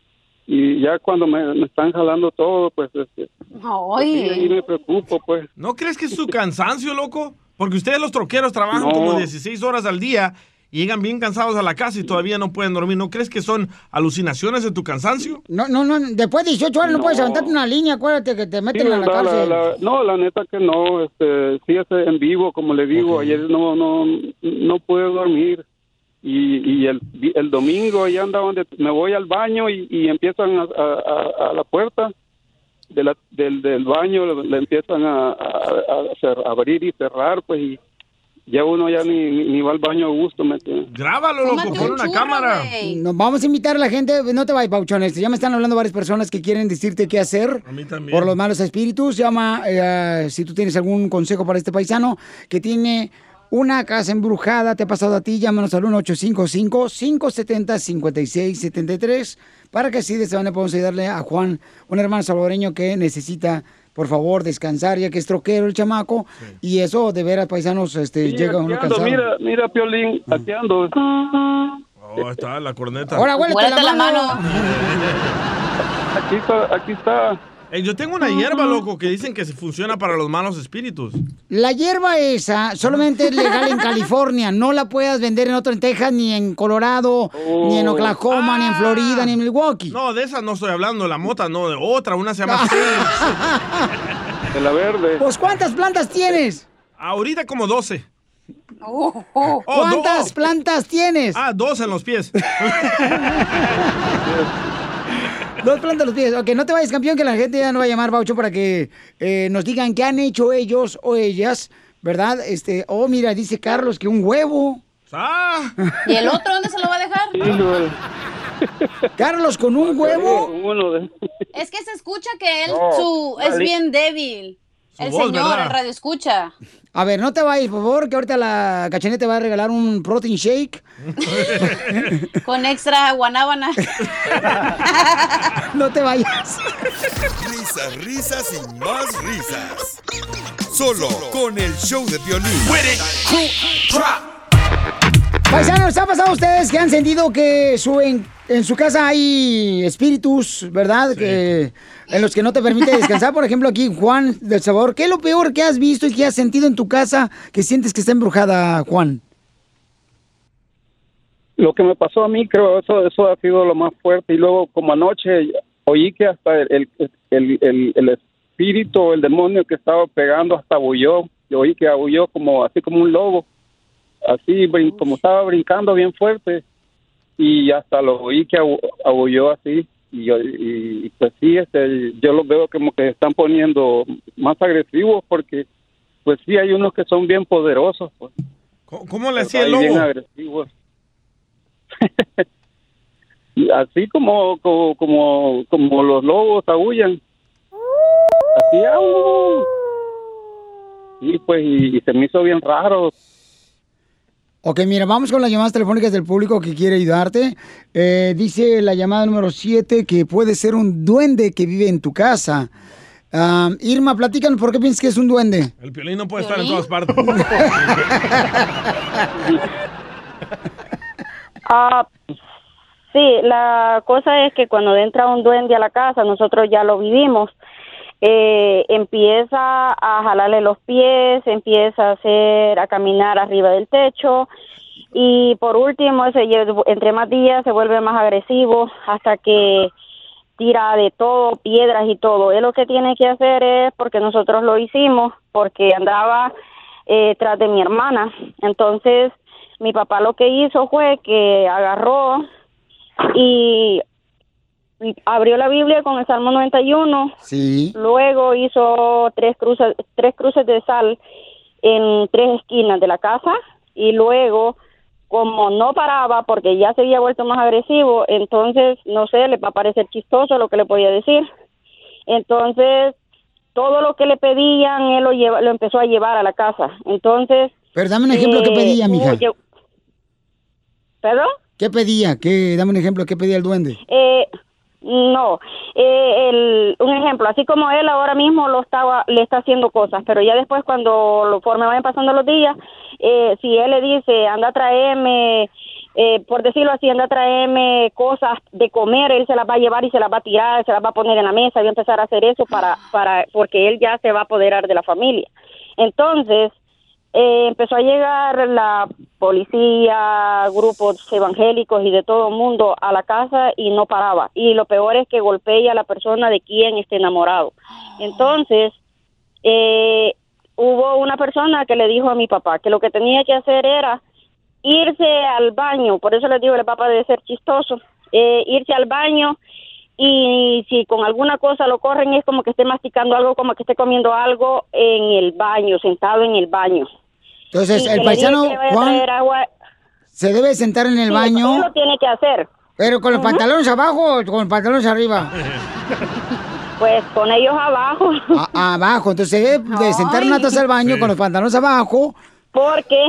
y ya cuando me, me están jalando todo, pues, este, pues, sí, ahí me preocupo, pues. ¿No crees que es su cansancio, loco? Porque ustedes los troqueros trabajan No. como 16 horas al día y llegan bien cansados a la casa y todavía no pueden dormir. ¿No crees que son alucinaciones de tu cansancio? No, no, no, después de 18 horas no, No. puedes levantarte una línea, acuérdate que te meten Sí, a la la- la- cárcel. la- no, la neta que no, este, sí es en vivo, como le digo, ayer no, no, no pude dormir y, y el, el domingo ahí anda donde me voy al baño y, y empiezan a, a- a- a la puerta de la- del, del baño, le, le empiezan a, a- a cer- a abrir y cerrar, pues y ya uno ya ni, ni, ni va al baño a gusto. ¿me? Grábalo, loco, pon una cámara. Nos vamos a invitar a la gente, no te vayas, Pauchones. Ya me están hablando varias personas que quieren decirte qué hacer A mí también. por los malos espíritus. Llama eh, si tú tienes algún consejo para este paisano que tiene una casa embrujada, te ha pasado a ti, llámanos al 1-855-570-5673 para que así de esta manera podamos ayudarle a Juan, un hermano salvadoreño que necesita, por favor, descansar, ya que es troquero el chamaco. Y eso, de veras, paisanos, este, Sí, llega uno cansado. mira, mira, Piolín, aquí ando. Oh, está la corneta. Ahora, huélete la mano. Aquí está, aquí está. Eh, yo tengo una hierba, loco, que dicen que se funciona para los malos espíritus. La hierba esa solamente es legal en California. No la puedas vender en otro, en Texas, ni en Colorado, ni en Oklahoma, ni en Florida, ni en Milwaukee. No, de esa no estoy hablando, la mota, no, de otra, una se llama De la verde. Pues, ¿cuántas plantas tienes? Ahorita como 12. ¿Cuántas plantas tienes? Ah, dos en los pies. Dos plantas los pies. Ok, no te vayas, campeón, que la gente ya no va a llamar, Baucho, para que eh, nos digan qué han hecho ellos o ellas, ¿verdad? Este, oh, mira, dice Carlos que un huevo. Ah. ¿Y el otro dónde se lo va a dejar? Carlos, con un huevo. Es que se escucha que él No, su, es bien débil. Su el voz, señor, ¿verdad? el radio escucha. A ver, no te vayas, por favor, que ahorita la cachaneta te va a regalar un protein shake. Con extra guanábana. no te vayas. Risas, risas y más risas. Solo con el show de violín. Paisanos, ¿ha pasado a ustedes que han sentido que su en, en su casa hay espíritus, verdad? Que en los que no te permite descansar. Por ejemplo, aquí Juan del Salvador. ¿Qué es lo peor que has visto y que has sentido en tu casa que sientes que está embrujada, Juan? Lo que me pasó a mí, creo, eso, eso ha sido lo más fuerte. Y luego, como anoche, oí que hasta el, el, el, el espíritu, el demonio que estaba pegando, hasta abulló. Yo oí que abulló como, así como un lobo. Así, como estaba brincando bien fuerte. Y hasta lo oí que abulló así. Y, yo- y, y, pues sí, este, yo los veo como que están poniendo más agresivos porque, pues sí, hay unos que son bien poderosos. Pues. ¿Cómo, cómo le hacía el Ahí bien lobo? agresivos. Así como, como, como, como los lobos aullan. Así, au. Y pues, y, y se me hizo bien raro. Ok, mira, vamos con las llamadas telefónicas del público que quiere ayudarte. Eh, dice la llamada número 7 que puede ser un duende que vive en tu casa. Ah, Irma, platícanos por qué piensas que es un duende. El piolín no puede estar en todas partes. Ah, sí, la cosa es que cuando entra un duende a la casa, nosotros ya lo vivimos. Eh, empieza a jalarle los pies, empieza a hacer, a caminar arriba del techo y por último, ese, entre más días se vuelve más agresivo hasta que tira de todo, piedras y todo. Él lo que tiene que hacer es, porque nosotros lo hicimos, porque andaba eh, tras de mi hermana. Entonces, mi papá lo que hizo fue que agarró y abrió la Biblia con el Salmo 91. Sí. Luego hizo tres cruces, tres cruces de sal en tres esquinas de la casa y luego como no paraba porque ya se había vuelto más agresivo, entonces no sé, le va a parecer chistoso lo que le podía decir. Entonces, todo lo que le pedían, él lo, lleva, lo empezó a llevar a la casa. Entonces... Pero dame un ejemplo, ¿qué eh, pedía, mija? yo- ¿Perdón? ¿Qué pedía? ¿Qué, dame un ejemplo, ¿qué pedía el duende? Eh, no, eh, el, un ejemplo, así como él ahora mismo lo estaba, le está haciendo cosas, pero ya después cuando lo forme vayan pasando los días, eh, si él le dice, anda a traerme, eh, por decirlo así, anda a traerme cosas de comer, él se las va a llevar y se las va a tirar, se las va a poner en la mesa y va a empezar a hacer eso para, para, porque él ya se va a apoderar de la familia. Entonces, eh, empezó a llegar la policía, grupos evangélicos y de todo el mundo a la casa y no paraba. Y lo peor es que golpea a la persona de quien esté enamorado. Entonces, eh, hubo una persona que le dijo a mi papá que lo que tenía que hacer era irse al baño, por eso le digo, el papá debe ser chistoso, eh, irse al baño y si con alguna cosa lo corren es como que esté masticando algo, como que esté comiendo algo en el baño, sentado en el baño. Entonces, el paisano Juan agua. se debe sentar en el Sí, baño. él lo tiene que hacer. ¿Pero con los pantalones abajo o con los pantalones arriba? Pues con ellos abajo. A- abajo, entonces se debe de sentar en una taza del baño con los pantalones abajo. ¿Por qué?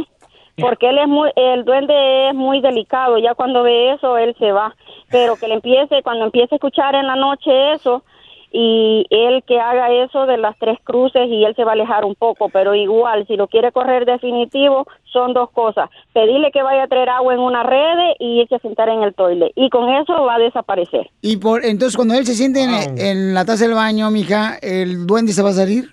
Porque él es muy, el duende es muy delicado, ya cuando ve eso él se va, pero que le empiece, cuando empiece a escuchar en la noche eso, y él que haga eso de las tres cruces y él se va a alejar un poco, pero igual, si lo quiere correr definitivo, son dos cosas, pedirle que vaya a traer agua en una red y irse a sentar en el toile, y con eso va a desaparecer. Y por entonces cuando él se siente en, en la taza del baño, mija, el duende se va a salir.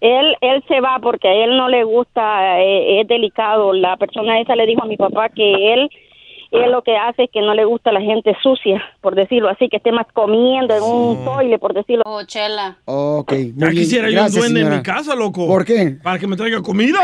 Él, él se va porque a él no le gusta, eh, es delicado. La persona esa le dijo a mi papá que él, él lo que hace es que no le gusta a la gente sucia, por decirlo así, que esté más comiendo en un toile, por decirlo. Oh, chela. Ok, muy Ya bien. quisiera yo un duende en señora. mi casa, loco. ¿Por qué? Para que me traiga comida.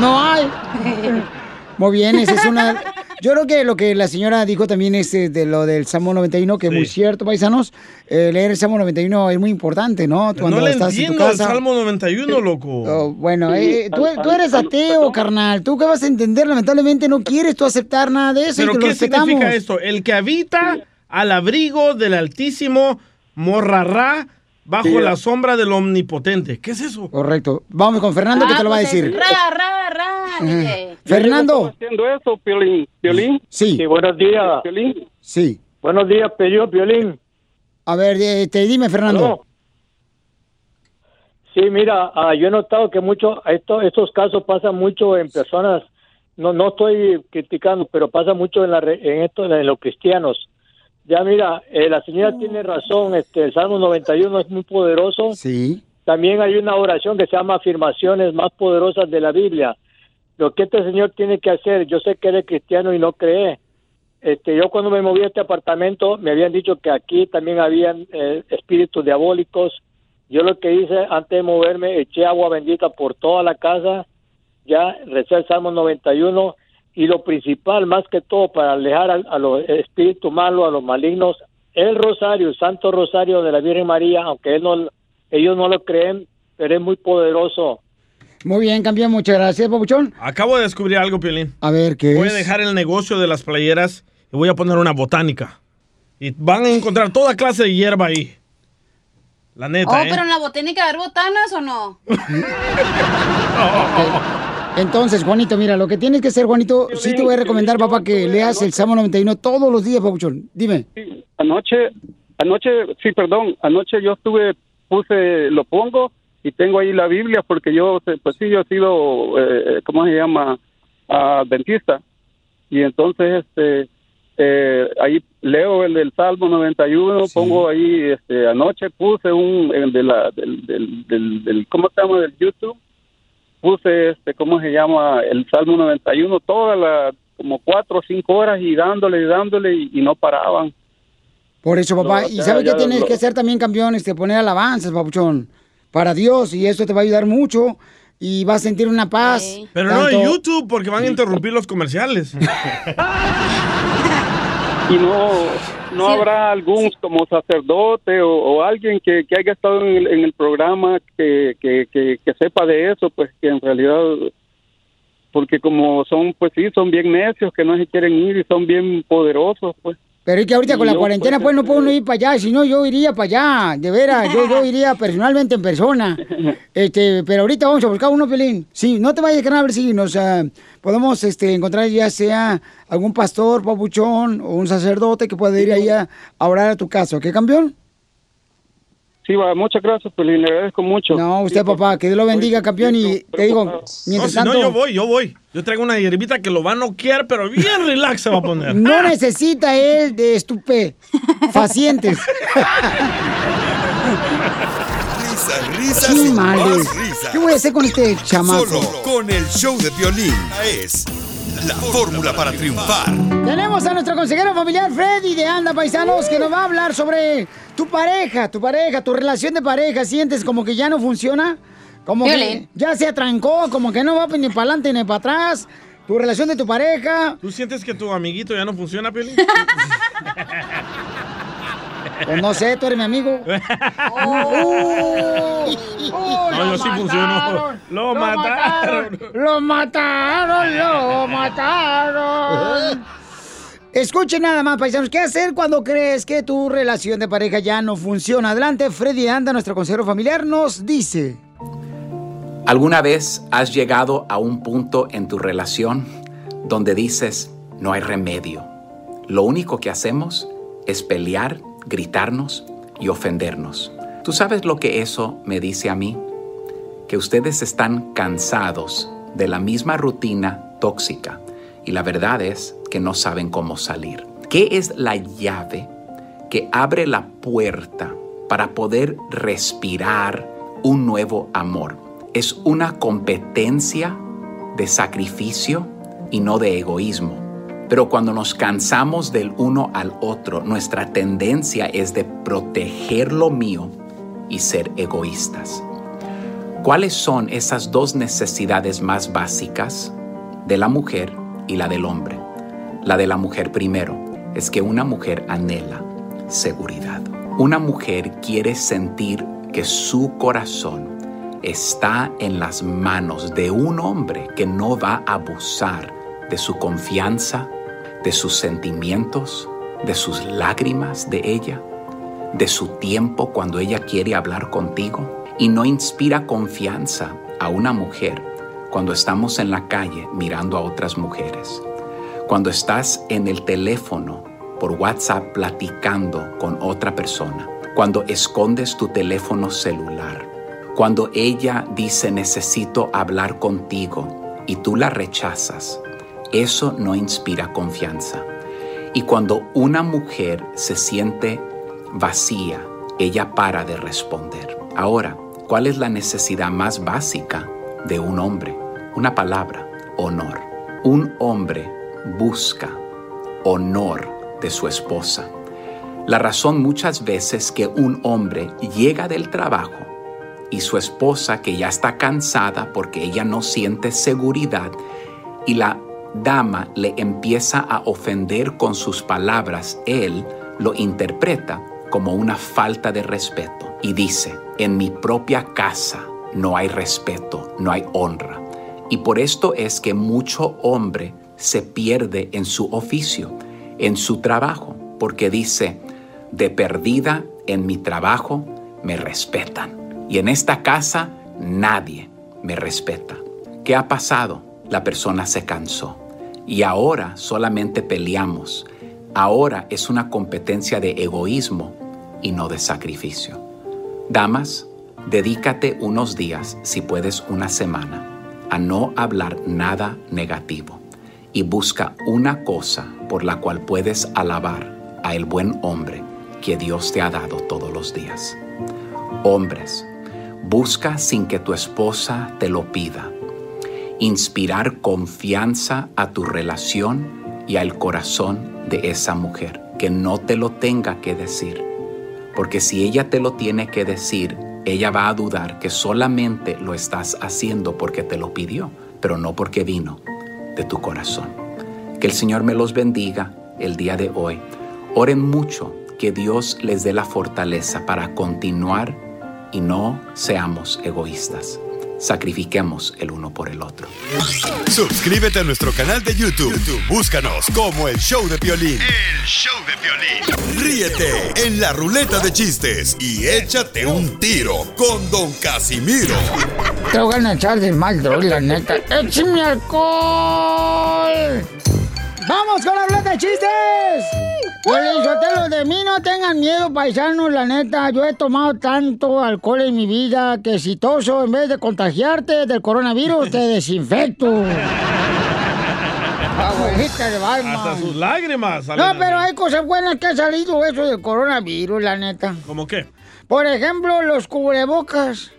No hay. Muy bien, esa es una... Yo creo que lo que la señora dijo también es eh, de lo del Salmo 91, que es muy cierto, paisanos. Eh, leer el Salmo 91 es muy importante, ¿no? Cuando no le estás en tu entiendo el casa. Salmo 91, loco. Oh, bueno, eh, tú, tú eres ateo, carnal. ¿Tú qué vas a entender? Lamentablemente no quieres tú aceptar nada de eso y ¿Pero te qué significa esto? El que habita al abrigo del Altísimo morrará bajo Sí. la sombra del Omnipotente. ¿Qué es eso? Correcto. Vamos con Fernando que te lo va a decir. Ra, ra, ra. Fernando. haciendo eso, Piolín? ¿Piolín? Sí. buenos días. ¿Piolín? Sí. Buenos días, Pello, Piolín. A ver, eh, te dime, Fernando. Aló. Sí, mira, ah, yo he notado que mucho, esto, estos casos pasan mucho en personas, no no estoy criticando, pero pasa mucho en, la, re- en esto, en los cristianos. Ya mira, eh, la señora tiene razón, este, el Salmo 91 es muy poderoso. Sí. También hay una oración que se llama afirmaciones más poderosas de la Biblia. Lo que este señor tiene que hacer, yo sé que eres cristiano y no cree. Este, yo cuando me moví a este apartamento me habían dicho que aquí también habían eh, espíritus diabólicos. Yo lo que hice antes de moverme, eché agua bendita por toda la casa, ya recé el Salmo 91 y lo principal, más que todo, para alejar a, a los espíritus malos, a los malignos, el rosario, el Santo Rosario de la Virgen María, aunque él no, ellos no lo creen, pero es muy poderoso. Muy bien, campeón. Muchas gracias, Papuchón. Acabo de descubrir algo, Piolín. A ver, ¿qué Voy es? a dejar el negocio de las playeras y voy a poner una botánica. Y van a encontrar toda clase de hierba ahí. La Oh, neta, ¿eh? pero en la botánica haber botanas o no? Entonces, Juanito, mira, lo que tienes que hacer, Juanito, sí te voy a recomendar, papá, que leas el Salmo 91 todos los días, Papuchón. Dime. Anoche, anoche, sí, perdón, anoche yo estuve, puse, lo pongo y tengo ahí la Biblia porque yo, pues sí, yo he sido, eh, ¿cómo se llama? Dentista. Y entonces, este, eh, ahí leo el del Salmo 91, pongo ahí, este, anoche puse un, el de la, del, del, del, del- ¿cómo se llama? Del YouTube. Puse, este, ¿cómo se llama? El Salmo 91, toda la, como cuatro o cinco horas y dándole y dándole y, y no paraban. Por eso, papá. No, y ¿sabes qué tienes lo- que hacer también, campeón? Este, poner alabanzas, Papuchón, para Dios, y eso te va a ayudar mucho, y vas a sentir una paz. Pero no en YouTube porque van a interrumpir los comerciales. y no no habrá algún como sacerdote o, o alguien que, que haya estado en el, en el programa que, que, que, que sepa de eso pues que en realidad porque como son pues sí son bien necios que no se quieren ir y son bien poderosos pues Pero es que ahorita con la cuarentena, pues, pues no puedo uno ir para allá. Si no, yo iría para allá. De veras, yo, yo iría personalmente en persona. Este, pero ahorita vamos a buscar uno, Pelín. Sí, no te vayas, carnal, a ver si nos ah, podemos este, encontrar ya sea algún pastor, papuchón o un sacerdote que pueda ir ahí a, a orar a tu casa. ¿Qué, campeón? Sí, va, muchas gracias, Pelín, le agradezco mucho. No, usted, papá, que Dios lo bendiga, campeón. Y te digo, No, mientras si tanto... no, yo voy, yo voy. Yo traigo una hierbita que lo va a noquear, pero bien relax se va a poner. No necesita él de estupefacientes. Risas, risas Sí, más risas. ¿Qué voy a hacer con este chamaco? Solo con el show de violín. Es la fórmula para triunfar. Tenemos a nuestro consejero familiar Freddy de Anda Paisanos que nos va a hablar sobre tu pareja, tu pareja, tu relación de pareja. ¿Sientes como que ya no funciona? Como que ya se atrancó, como que no va ni para adelante ni para atrás. Tu relación de tu pareja. ¿Tú sientes que tu amiguito ya no funciona, Piolín? Pues no sé, tú eres mi amigo. No, yo sí funciono. Lo mataron. Lo mataron, lo mataron. Escuchen nada más, paisanos. ¿Qué hacer cuando crees que tu relación de pareja ya no funciona? Adelante, Freddy Anda, nuestro consejero familiar, nos dice. ¿Alguna vez has llegado a un punto en tu relación donde dices, no hay remedio? Lo único que hacemos es pelear, gritarnos y ofendernos. ¿Tú sabes lo que eso me dice a mí? Que ustedes están cansados de la misma rutina tóxica y la verdad es que no saben cómo salir. ¿Qué es la llave que abre la puerta para poder respirar un nuevo amor? Es una competencia de sacrificio y no de egoísmo. Pero cuando nos cansamos del uno al otro, nuestra tendencia es de proteger lo mío y ser egoístas. ¿Cuáles son esas dos necesidades más básicas de la mujer y la del hombre? La de la mujer primero es que una mujer anhela seguridad. Una mujer quiere sentir que su corazón está en las manos de un hombre que no va a abusar de su confianza, de sus sentimientos, de sus lágrimas de ella, de su tiempo cuando ella quiere hablar contigo. Y no inspira confianza a una mujer cuando estamos en la calle mirando a otras mujeres, cuando estás en el teléfono por WhatsApp platicando con otra persona, cuando escondes tu teléfono celular, cuando ella dice necesito hablar contigo y tú la rechazas, eso no inspira confianza. Y cuando una mujer se siente vacía, ella para de responder. Ahora, ¿cuál es la necesidad más básica de un hombre? Una palabra, honor. Un hombre busca honor de su esposa. La razón muchas veces que un hombre llega del trabajo y su esposa que ya está cansada porque ella no siente seguridad y la dama le empieza a ofender con sus palabras, él lo interpreta como una falta de respeto y dice, en mi propia casa no hay respeto, no hay honra. Y por esto es que mucho hombre se pierde en su oficio, en su trabajo, porque dice, de perdida en mi trabajo me respetan. Y en esta casa nadie me respeta. ¿Qué ha pasado? La persona se cansó. Y ahora solamente peleamos. Ahora es una competencia de egoísmo y no de sacrificio. Damas, dedícate unos días, si puedes una semana, a no hablar nada negativo y busca una cosa por la cual puedes alabar a el buen hombre que Dios te ha dado todos los días. Hombres, busca sin que tu esposa te lo pida. Inspirar confianza a tu relación y al corazón de esa mujer, que no te lo tenga que decir. Porque si ella te lo tiene que decir, ella va a dudar que solamente lo estás haciendo porque te lo pidió, pero no porque vino de tu corazón. Que el Señor me los bendiga el día de hoy. Oren mucho, que Dios les dé la fortaleza para continuar y no seamos egoístas. Sacrifiquemos el uno por el otro. Suscríbete a nuestro canal de YouTube. YouTube, Búscanos como el show de Piolín. El show de Piolín. Ríete en la ruleta de chistes y échate un tiro con Don Casimiro. Te voy a echar de mal, droga, la neta. ¡Échame alcohol! ¡Vamos con la ruleta de chistes! Los de mí no tengan miedo, paisanos, la neta. Yo he tomado tanto alcohol en mi vida que si toso, en vez de contagiarte del coronavirus, te desinfecto. Abuelita de Balma. Hasta sus lágrimas. salen No, pero hay cosas buenas que ha salido eso del coronavirus, la neta. ¿Cómo qué? Por ejemplo, los cubrebocas.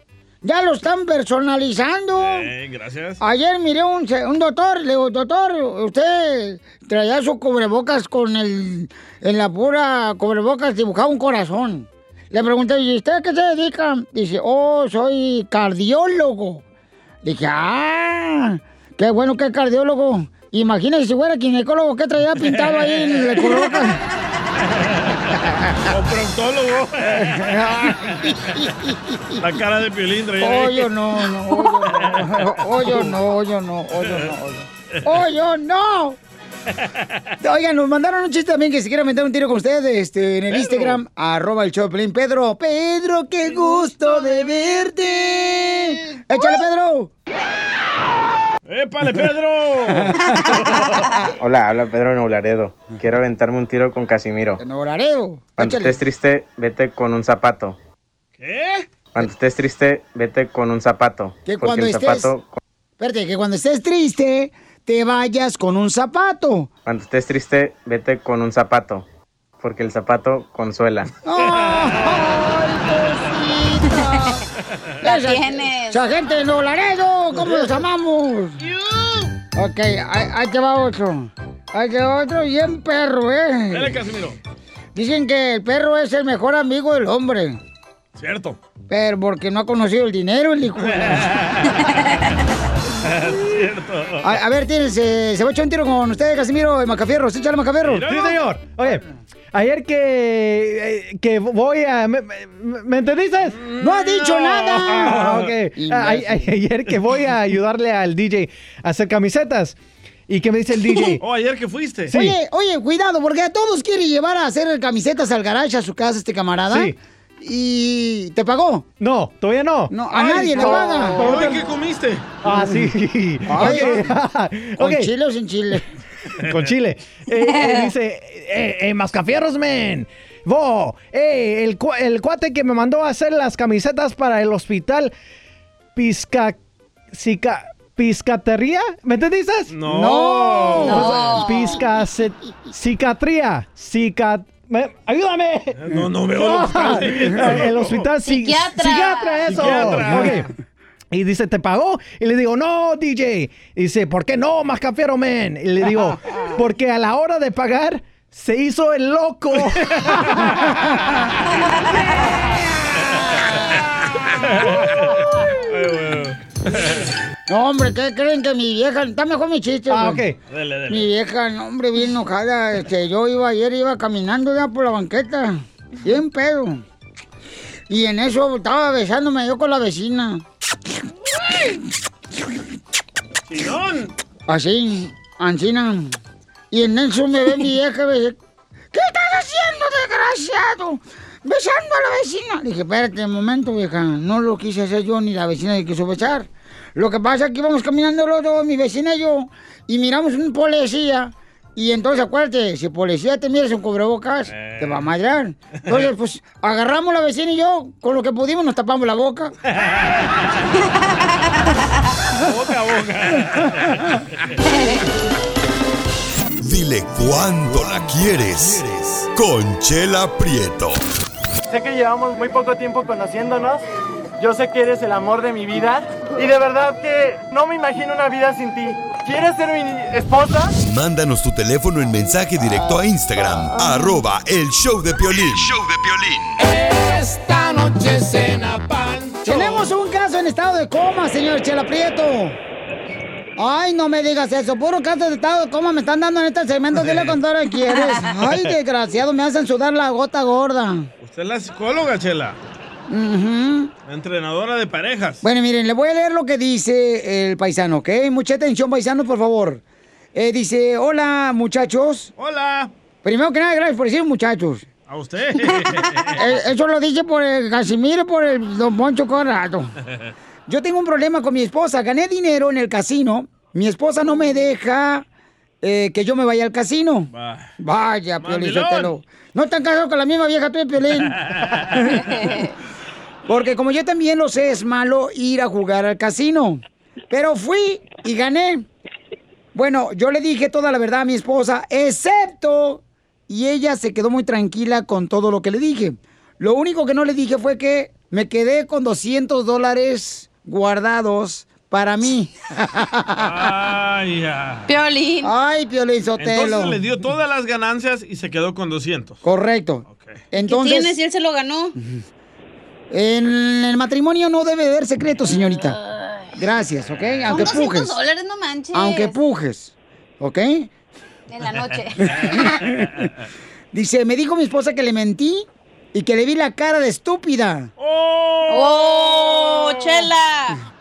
Ya lo están personalizando. Eh, gracias. Ayer miré un, un doctor, le digo, doctor, usted traía su cubrebocas con el, en la pura cubrebocas dibujaba un corazón. Le pregunté, ¿y usted a qué se dedica? Dice, oh, soy cardiólogo. Dije, ah, qué bueno que es cardiólogo. Imagínese si fuera ginecólogo, ¿qué traía pintado ahí en el cubrebocas? O proctólogo. La cara de Piolín traía no, no, oye, no, oye, no, oye, no, oye. ¡Oye, no! Oigan, nos mandaron un chiste también que si quieren meter un tiro con ustedes este, en el Instagram, arroba el Pelín. Pedro, Pedro, qué gusto de verte. Échale, Pedro. ¡Épale, Pedro! Hola, habla Pedro Neularedo. Quiero aventarme un tiro con Casimiro. Nolareo. Cuando estés triste, vete con un zapato. ¿Qué? Cuando estés triste, vete con un zapato. Que cuando el estés- zapato, Espérate, que cuando estés triste, te vayas con un zapato. cuando estés triste, vete con un zapato. Porque el zapato consuela. La tienes. Esa gente de Laredo, ¿cómo los amamos? Ok, ahí, ahí te va otro. Ahí te va otro bien perro, ¿eh? Dale, Casimiro. Dicen que el perro es el mejor amigo del hombre. Cierto. Pero porque no ha conocido el dinero, el hijo. Cierto. A, a ver, tienes, eh, se va a echar un tiro con usted, Casimiro, de Macafierros. Échale, Macafierros. Sí, señor. Oye, ayer que, eh, que voy a... ¿Me, me, me entendiste? No ha dicho nada. Ok. A- a- ayer que voy a ayudarle al DJ a hacer camisetas. ¿Y qué me dice el DJ? Oh, ayer que fuiste. Sí. Oye, oye, cuidado, porque a todos quiere llevar a hacer camisetas al garage a su casa este camarada. Sí. ¿Y te pagó? No, todavía no. No, a nadie le paga. Hoy, ¿qué comiste? Ah, sí. Ay. ¿Con Ok. chile o sin chile? Con chile. Eh, eh, dice, eh, eh, mascafierros, men. Vo, eh, el, cu- el cuate que me mandó a hacer las camisetas para el hospital Pisca... Cica- ¿Piscatería? ¿Me entendiste? No. No. Pisca... Cicatría. Cicat... me- ¡Ayúdame! No, no veo el hospital. el hospital Psiquiatra. psiquiatra, eso. Psiquiatra. Y dice, ¿te pagó? Y le digo, no, DJ. Y dice, ¿por qué no, mascafiero, man? Y le digo, porque a la hora de pagar se hizo el loco. No, hombre, ¿qué creen que mi vieja... Está mejor mi chiste. ah, ok. Dale, dale. Mi vieja, no, hombre, bien enojada. Este, yo iba ayer, iba caminando ya por la banqueta. Bien pedo. Y en eso estaba besándome yo con la vecina. Chinón. Así, ancina. Y en eso me ve mi vieja y me dice, ¿qué estás haciendo, desgraciado? Besando a la vecina. Le dije, espérate un momento, vieja. No lo quise hacer yo ni la vecina le quiso besar. Lo que pasa es que íbamos caminando los dos, mi vecina y yo, y miramos un policía. Y entonces, acuérdate, si el policía te mira sin cubrebocas, te va a madrear. Entonces, pues, agarramos la vecina y yo, con lo que pudimos, nos tapamos la boca. Boca a boca. Dile cuándo la quieres. Conchela Prieto. Sé que llevamos muy poco tiempo conociéndonos. Yo sé que eres el amor de mi vida. Y de verdad que no me imagino una vida sin ti. ¿Quieres ser mi esposa? Mándanos tu teléfono en mensaje directo a Instagram. Arroba el show de Piolín. show de Esta noche cena pan. Tenemos un caso en estado de coma, señor Chela Prieto. Ay, no me digas eso. Puro caso de estado de coma me están dando en este segmento. Dile que quieres. Ay, desgraciado, me hacen sudar la gota gorda. Usted es la psicóloga, Chela. Ujú. Entrenadora de parejas. Bueno, miren, le voy a leer lo que dice el paisano, ¿ok? Mucha atención, paisanos, por favor. Eh, dice, hola, muchachos. Hola. Primero que nada, gracias por decir muchachos. A usted. Eh, Eso lo dice por el Casimiro por el Don Poncho Corrado. Yo tengo un problema con mi esposa. Gané dinero en el casino. Mi esposa no me deja eh, que yo me vaya al casino. Vaya, Piolín. No están casados con la misma vieja tú, Piolín. Porque como yo también lo sé, es malo ir a jugar al casino. Pero fui y gané. Bueno, yo le dije toda la verdad a mi esposa, excepto... Y ella se quedó muy tranquila con todo lo que le dije. Lo único que no le dije fue que me quedé con 200 dólares guardados para mí. Ay, ya. Piolín. Ay, Piolín Sotelo. Entonces le dio todas las ganancias y se quedó con 200. Correcto. Entonces, ¿Qué tiene si él se lo ganó? En el matrimonio no debe haber secretos, señorita. Gracias, ¿ok? Aunque Son 200 pujes. dólares, no manches. Aunque pujes, ¿ok? En la noche. Dice, me dijo mi esposa que le mentí y que le vi la cara de estúpida. ¡Oh, chela!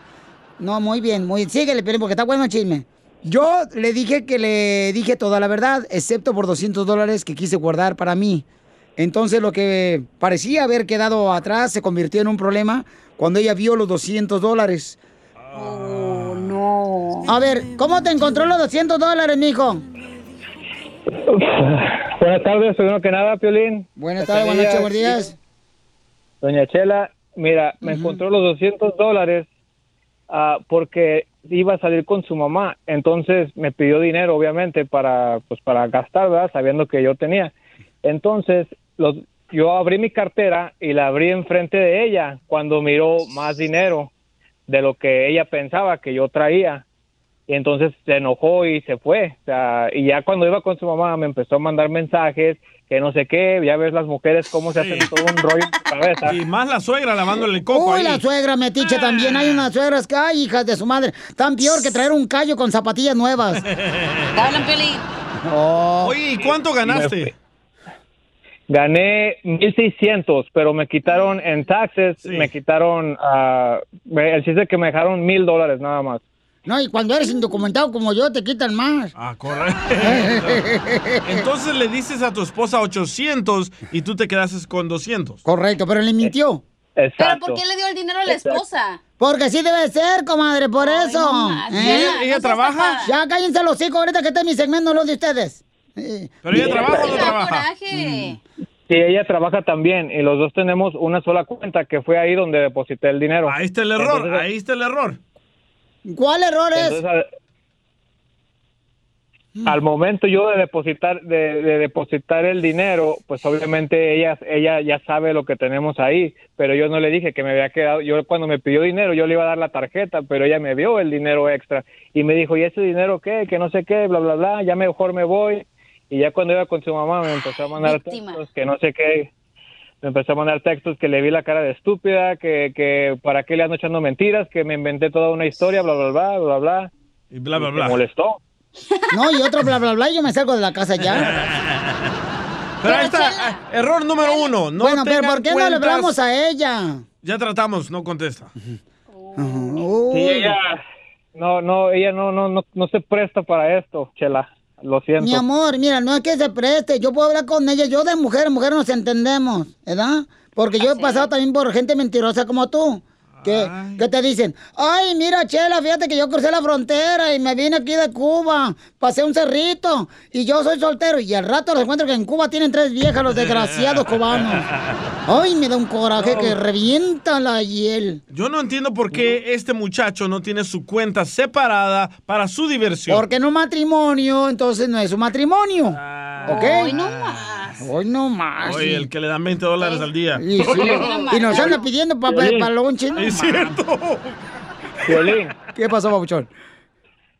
No, muy bien, muy bien. Síguele, Piolín, porque está bueno el chisme. Yo le dije que le dije toda la verdad, excepto por 200 dólares que quise guardar para mí. Entonces lo que parecía haber quedado atrás se convirtió en un problema cuando ella vio los 200 dólares. Oh, no. A ver, ¿cómo te encontró los 200 dólares, mijo? Buenas tardes, primero que nada, Piolín. Buenas tardes, buenas noches, buenos días. Doña Chela, mira, me encontró los 200 dólares ah, porque iba a salir con su mamá. Entonces me pidió dinero, obviamente, para, pues, para gastar, ¿verdad? Sabiendo que yo tenía. Entonces, los, yo abrí mi cartera y la abrí enfrente de ella cuando miró más dinero de lo que ella pensaba que yo traía. Y entonces se enojó y se fue. O sea, y ya cuando iba con su mamá me empezó a mandar mensajes que no sé qué. Ya ves las mujeres cómo se hacen todo un rollo en su cabeza. Y más la suegra lavándole el coco Uy, ahí. la suegra metiche también. Hay unas suegras que, ay, hijas de su madre. Tan peor que traer un callo con zapatillas nuevas. Hablan, Piolín. Oye, ¿y cuánto ganaste? Gané 1600, pero me quitaron en taxes, me quitaron, me- el chiste es que me dejaron mil dólares nada más. No, y cuando eres indocumentado como yo, te quitan más. Ah, correcto. Entonces le dices a tu esposa 800 y tú te quedas con 200. Correcto, pero le mintió. ¿Pero por qué le dio el dinero a la esposa? Porque así debe ser, comadre, por eso. no ¿Eh? ¿Ella- ella no trabaja? Ya cállense los hocico ahorita que está mi segmento, no los de ustedes. Eh. ¿Pero ella trabaja o no trabaja? coraje. Sí, ella trabaja también y los dos tenemos una sola cuenta que fue ahí donde deposité el dinero. Ahí está el error, ahí está el error. ¿Cuál error es? Entonces, al, al momento yo de depositar de, de depositar el dinero, pues obviamente ella ella ya sabe lo que tenemos ahí, pero yo no le dije que me había quedado. Yo cuando me pidió dinero yo le iba a dar la tarjeta, pero ella me vio el dinero extra y me dijo y ese dinero qué, que no sé qué, bla bla bla, ya mejor me voy. Y ya cuando iba con su mamá me empezó a mandar Víctima. textos que no sé qué, me empezó a mandar textos que le vi la cara de estúpida, que, que para qué le ando echando mentiras, que me inventé toda una historia, bla, bla, bla, bla, bla. Y bla, bla, Me bla. molestó. No, y otro bla, bla, bla, y yo me salgo de la casa ya. Pero ahí está, eh, error número uno. No bueno, pero ¿por qué no le hablamos a ella? Ya tratamos, no contesta. Sí, ella, no, no, ella no, no, no, no se presta para esto, Chela. Lo siento. Mi amor, mira, no es que se preste, yo puedo hablar con ella, yo de mujer, mujer nos entendemos, ¿verdad? Porque yo he pasado también por gente mentirosa como tú. Que, que te dicen, ay, mira, Chela, fíjate que yo crucé la frontera y me vine aquí de Cuba, pasé un cerrito y yo soy soltero. Y al rato les encuentro que en Cuba tienen tres viejas, los desgraciados cubanos. Ay, me da un coraje que revienta la hiel. Yo no entiendo por qué este muchacho no tiene su cuenta separada para su diversión. Porque en un matrimonio, entonces no es un matrimonio. ¿Ok? Hoy no más. Hoy no más. Sí. el que le dan 20 dólares al día. Y, sí, y nos anda pidiendo papel para lonche. no Es cierto. Violín. ¿Qué pasó, Babuchón?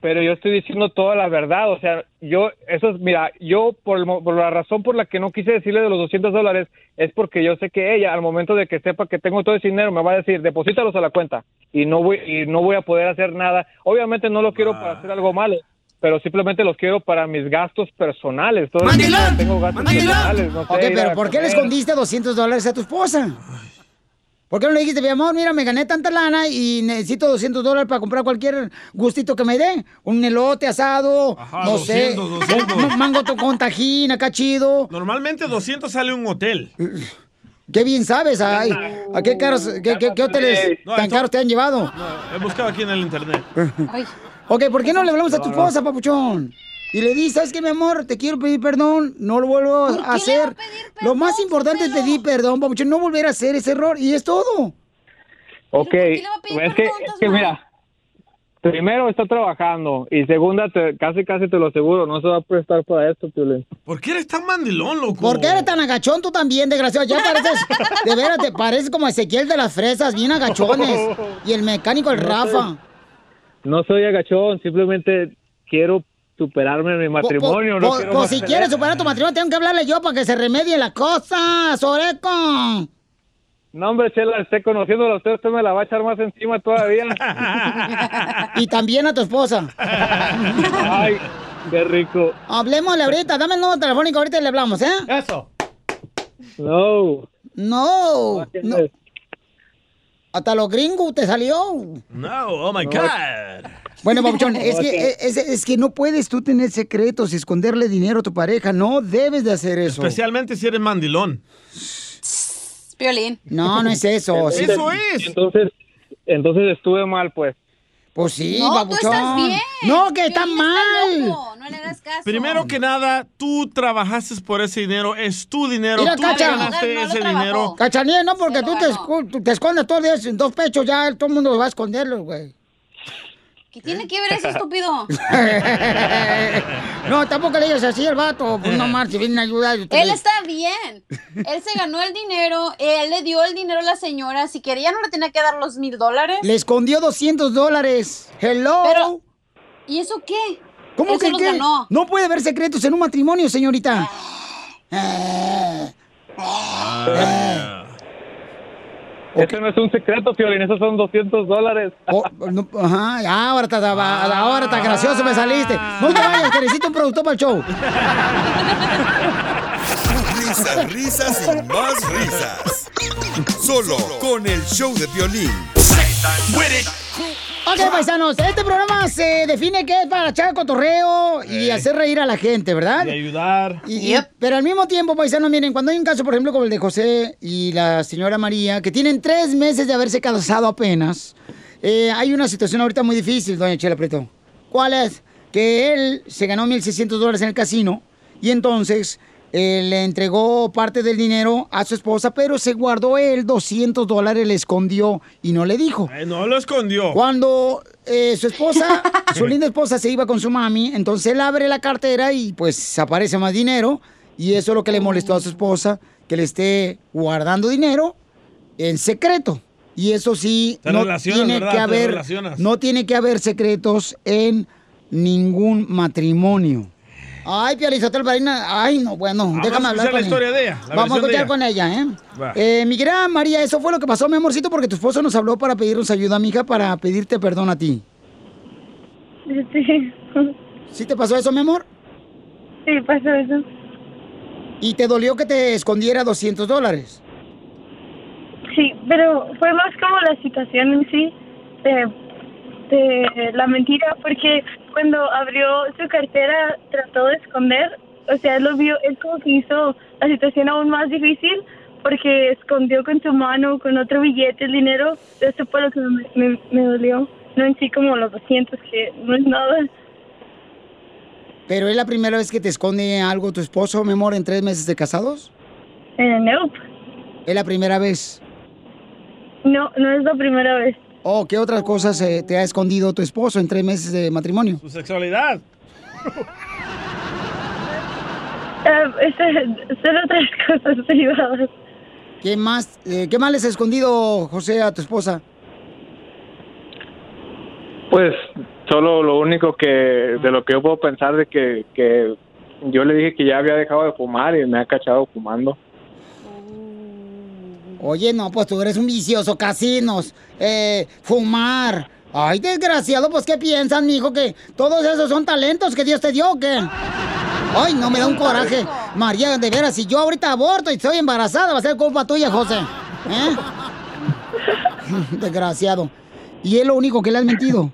Pero yo estoy diciendo toda la verdad, o sea, yo, eso es, mira, yo por, el mo- por la razón por la que no quise decirle de los 200 dólares es porque yo sé que ella, al momento de que sepa que tengo todo ese dinero, me va a decir, deposítalos a la cuenta y no voy, y no voy a poder hacer nada. Obviamente no lo quiero para hacer algo malo, pero simplemente los quiero para mis gastos personales. Todo tiempo tengo gastos personales, no sé, Ok, pero ¿por qué le escondiste 200 dólares a tu esposa? ¿Por qué no le dijiste, mi amor, mira, me gané tanta lana y necesito 200 dólares para comprar cualquier gustito que me dé? Un elote asado, no 200, sé, 200. un mango to- con tajín, acá chido. Normalmente 200 sale un hotel. Qué bien sabes, ay. ¿A qué, caros, qué, qué- qué hoteles No, tan caros te han llevado? He buscado aquí en el internet. Ok, ¿por qué no le hablamos a tu esposa, papuchón? Y le dices, ¿sabes qué, mi amor? Te quiero pedir perdón, no lo vuelvo a hacer. Lo más importante es pedir perdón, papuchón, no volver a hacer ese error, y es todo. Ok, es que, es que mira, primero está trabajando y segunda, te- casi casi te lo aseguro, no se va a prestar para esto, Piolín. ¿Por qué eres tan mandilón, loco? ¿Por qué eres tan agachón tú también, desgraciado? Ya pareces, de veras, te pareces como Ezequiel de las fresas, bien agachones. Y el mecánico, el No Rafa. No soy agachón, simplemente quiero superarme en mi matrimonio. no quiero pues si quieres superar tu matrimonio, tengo que hablarle yo para que se remedie la cosa, Soreco. No, hombre, Chela, esté conociéndola a usted, usted me la va a echar más encima todavía. Y también a tu esposa. Ay, qué rico. Hablemosle ahorita, dame el número telefónico, ahorita le hablamos, ¿eh? Eso. No. No. no. Hasta los gringos te salió. No, oh my. God. Bueno, Papuchón, es que, es, es que no puedes tú tener secretos y esconderle dinero a tu pareja. No debes de hacer eso. Especialmente si eres mandilón. Piolín. No, no es eso. sí. Entonces, entonces estuve mal, pues. Pues sí, No, tú Papuchón. estás bien. No, que está mal. loco, no le hagas caso. Primero que nada, tú trabajaste por ese dinero, es tu dinero, Mira, tú Cacha. ganaste ese dinero. Cachanilla, no, porque tú te, escu- tú te escondes todos los días en dos pechos, ya todo el mundo va a esconderlos, güey. ¿Qué tiene que ver eso, estúpido? no, tampoco le digas así al vato. Pues no marches, vienen a ayudar. Él está bien. Él se ganó el dinero, él le dio el dinero a la señora. Si quería, no le tenía que dar los mil dólares. Le escondió 200 dólares. Hello. Pero, ¿y eso qué? ¿Cómo Él que qué? ganó. No puede haber secretos en un matrimonio, señorita. Este no es un secreto, Piolín, esos son 200 dólares. Oh, no, ajá, ahora está, ahora está gracioso me saliste. No te vayas, que necesito un productor para el show. Risas, risas y más risas. Solo con el show de violín. Ok, paisanos, este programa se define que es para echar cotorreo y hacer reír a la gente, ¿verdad? Y ayudar. Y- y- pero al mismo tiempo, paisanos, miren, cuando hay un caso, por ejemplo, como el de José y la señora María, que tienen tres meses de haberse casado apenas, eh, hay una situación ahorita muy difícil, doña Chela Preto. ¿Cuál es? Que él se ganó 1.600 dólares en el casino y entonces eh, le entregó parte del dinero a su esposa, pero se guardó él 200 dólares, le escondió y no le dijo. No lo escondió. Cuando eh, su esposa, su linda esposa se iba con su mami, entonces él abre la cartera y pues aparece más dinero y eso es lo que le molestó a su esposa, que le esté guardando dinero en secreto. Y eso sí, Te no tiene ¿verdad? que haber, no tiene que haber secretos en ningún matrimonio. Ay, Pializotelo Barina, ay, no, bueno, Vamos déjame hablar con la historia de ella, la Vamos a ella. con ella, ¿eh? Eh, mi querida María, eso fue lo que pasó, mi amorcito, porque tu esposo nos habló para pedirnos ayuda, mija, para pedirte perdón a ti. Sí, ¿Sí te pasó eso, mi amor? sí, pasó eso. ¿Y te dolió que te escondiera 200 dólares? Sí, pero fue más como la situación en sí de, de la mentira, porque cuando abrió su cartera trató de esconder, o sea, él lo vio, él como que hizo la situación aún más difícil porque escondió con su mano, con otro billete, el dinero, eso fue lo que me, me, me dolió, no en sí como los 200, que no es nada. ¿Pero es la primera vez que te esconde algo tu esposo, mi amor, en tres meses de casados? Eh, nope. ¿Es la primera vez? No, no es la primera vez. ¿O qué otras cosas eh, te ha escondido tu esposo en tres meses de matrimonio? Su sexualidad. Eh, este, son otras cosas privadas. ¿Qué más, eh, ¿Qué más les ha escondido, José, a tu esposa? Pues solo lo único que de lo que yo puedo pensar de que, que yo le dije que ya había dejado de fumar y me ha cachado fumando. Oye, no, pues tú eres un vicioso, casinos, eh, fumar. Ay, desgraciado, pues ¿qué piensan, mijo? Que todos esos son talentos que Dios te dio, ¿o ¿qué? Ay, no me da un coraje. María, de veras, si yo ahorita aborto y estoy embarazada, va a ser culpa tuya, José. ¿Eh? Desgraciado. ¿Y es lo único que le has mentido?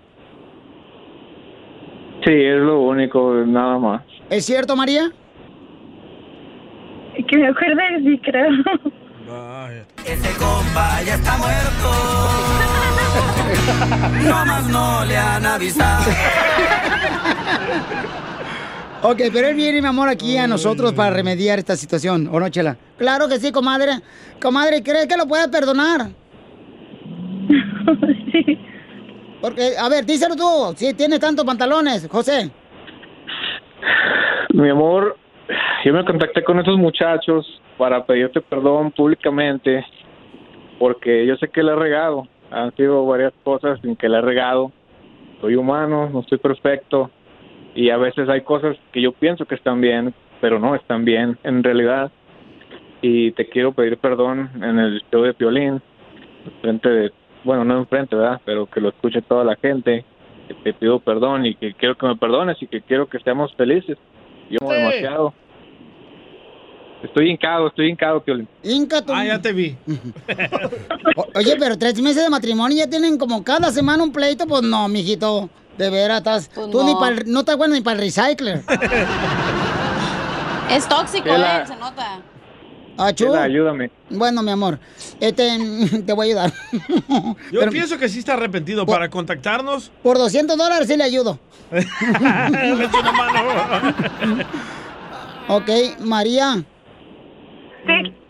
Sí, es lo único, nada más. ¿Es cierto, María? Que me acuerde, sí, creo. Ese compa ya está muerto. No más no le han avisado. Ok, pero él viene, mi amor, aquí a nosotros para remediar esta situación, ¿o no, Chela? Claro que sí, comadre. Comadre, ¿crees que lo puedes perdonar? sí. Porque, a ver, díselo tú, si tienes tantos pantalones, José. Mi amor, yo me contacté con esos muchachos para pedirte perdón públicamente porque yo sé que le he regado. Han sido varias cosas en que le he regado. Soy humano, no estoy perfecto y a veces hay cosas que yo pienso que están bien, pero no están bien en realidad. Y te quiero pedir perdón en el show de Piolín, frente de, bueno, no enfrente, ¿verdad? Pero que lo escuche toda la gente. Que te pido perdón y que quiero que me perdones y que quiero que estemos felices. Yo Sí. demasiado. Estoy hincado, estoy hincado, Piolín. Inca, tú. Ah, ya te vi. O- Oye, pero tres meses de matrimonio y ya tienen como cada semana un pleito, pues no, mijito. De veras, estás. tú no. ni para no estás bueno ni para el recycler. Es tóxico, Chela. eh, se nota. Achú. Chela, ayúdame. Bueno, mi amor, este, te voy a ayudar. Yo pienso que sí está arrepentido para contactarnos. Por 200 dólares sí le ayudo. Le echo una mano. Ok, María.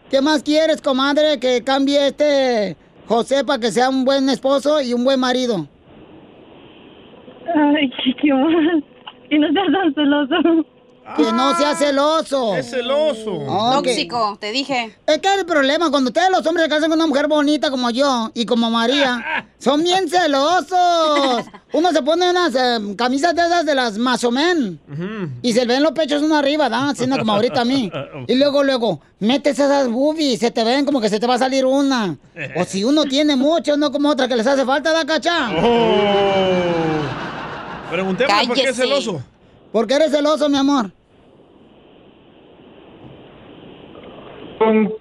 ¿Qué más quieres, comadre, que cambie este José para que sea un buen esposo y un buen marido? Ay, qué, mal. Y no seas tan celoso. Que no sea celoso. Es celoso. Tóxico, te dije. Es que el problema, cuando ustedes los hombres se casan con una mujer bonita como yo y como María, son bien celosos. Uno se pone unas eh, camisas de esas de las masomen y se le ven los pechos uno arriba, ¿da? Haciendo como ahorita a mí. Y luego, luego, metes esas boobies, se te ven como que se te va a salir una. O si uno tiene mucho, no como otra que les hace falta, ¿da, cacha? Oh. Preguntémosle por qué es celoso. ¿Por qué eres celoso, mi amor? Son-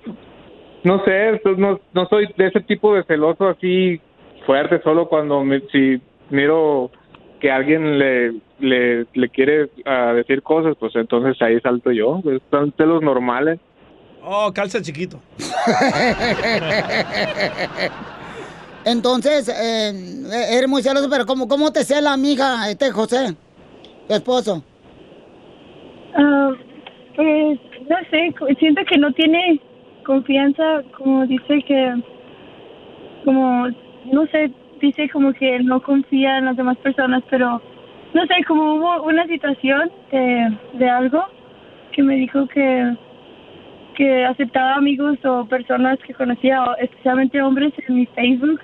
no sé, no, no soy de ese tipo de celoso así fuerte, solo cuando me- si miro que alguien le, le, le quiere ah, decir cosas, pues entonces ahí salto yo. Pues, son celos normales. Oh, calza chiquito. Entonces, eh, eres muy celoso, pero ¿cómo, cómo te cela, mija, este José, tu esposo? Ah, pues, no sé, siento que no tiene confianza, como dice que, como, no sé, dice como que no confía en las demás personas, pero, no sé, como hubo una situación de, algo que me dijo que, que aceptaba amigos o personas que conocía, especialmente hombres en mi Facebook,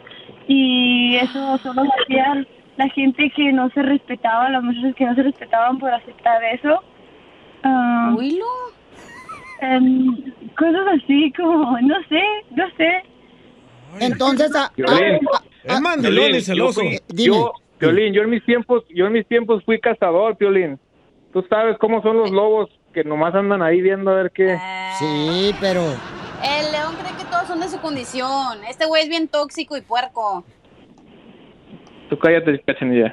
y eso solo lo hacía la gente que no se respetaba, las mujeres que no se respetaban por aceptar eso. Ah, em, cosas así como, no sé, no sé. Entonces, a- Violín, Es mandilón y celoso. Yo, yo, Piolín, yo en mis tiempos, yo en mis tiempos fui cazador, Piolín. Tú sabes cómo son los lobos que nomás andan ahí viendo a ver qué. Sí, pero. El león cree que todos son de su condición. Este güey es bien tóxico y puerco. Tú cállate, cachanilla.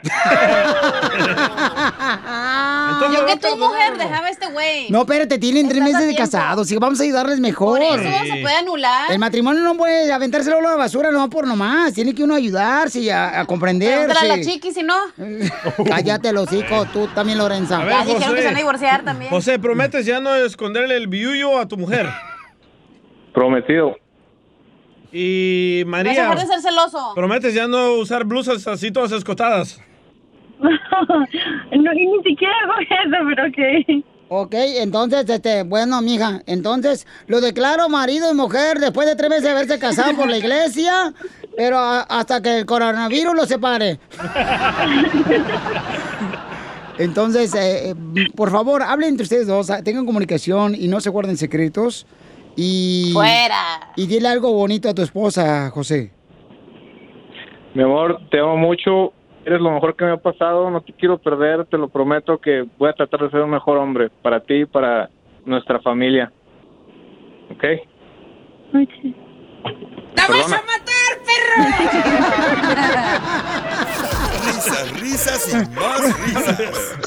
Yo que tu mujer dejaba este güey. No, espérate, tienen tres meses de casados, sí, vamos a ayudarles mejor. Por eso se puede anular. El matrimonio no puede aventárselo a la basura no por nomás, tiene que uno ayudarse y a, a comprenderse. A la chiqui, si no. Cállate los hijos, tú también, Lorenza. A ver, Ya dijeron que se van a divorciar también. José, prometes ya no esconderle el biullo a tu mujer. Prometido. Y No se María, dejar de ser celoso. prometes ya no usar blusas así todas escotadas. no, y ni siquiera hago eso, pero ok. Ok, entonces, este, bueno, mija, entonces lo declaro marido y mujer después de tres meses de haberse casado por la iglesia, pero a- hasta que el coronavirus los separe. Entonces, eh, eh, por favor, hablen entre ustedes dos, tengan comunicación y no se guarden secretos. Y. Fuera. Y dile algo bonito a tu esposa, José. Mi amor, te amo mucho. Eres lo mejor que me ha pasado. No te quiero perder. Te lo prometo que voy a tratar de ser un mejor hombre para ti y para nuestra familia. ¿Ok? ¡Te vas a matar, Risas, risas y más risas.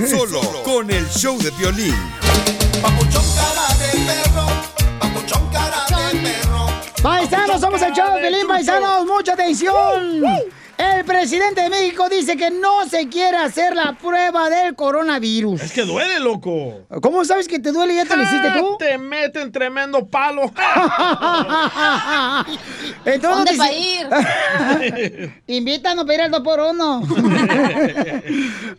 Solo con el show de violín. Paisanos, somos el show de Pelín, paisanos, mucha atención. El presidente de México dice que no se quiere hacer la prueba del coronavirus. Es que duele, loco. ¿Cómo sabes que te duele? ¿Ya te lo hiciste tú? Te meten tremendo palo. Entonces, ¿Dónde dice- pa' ir? Invítanos para ir al 2 por 1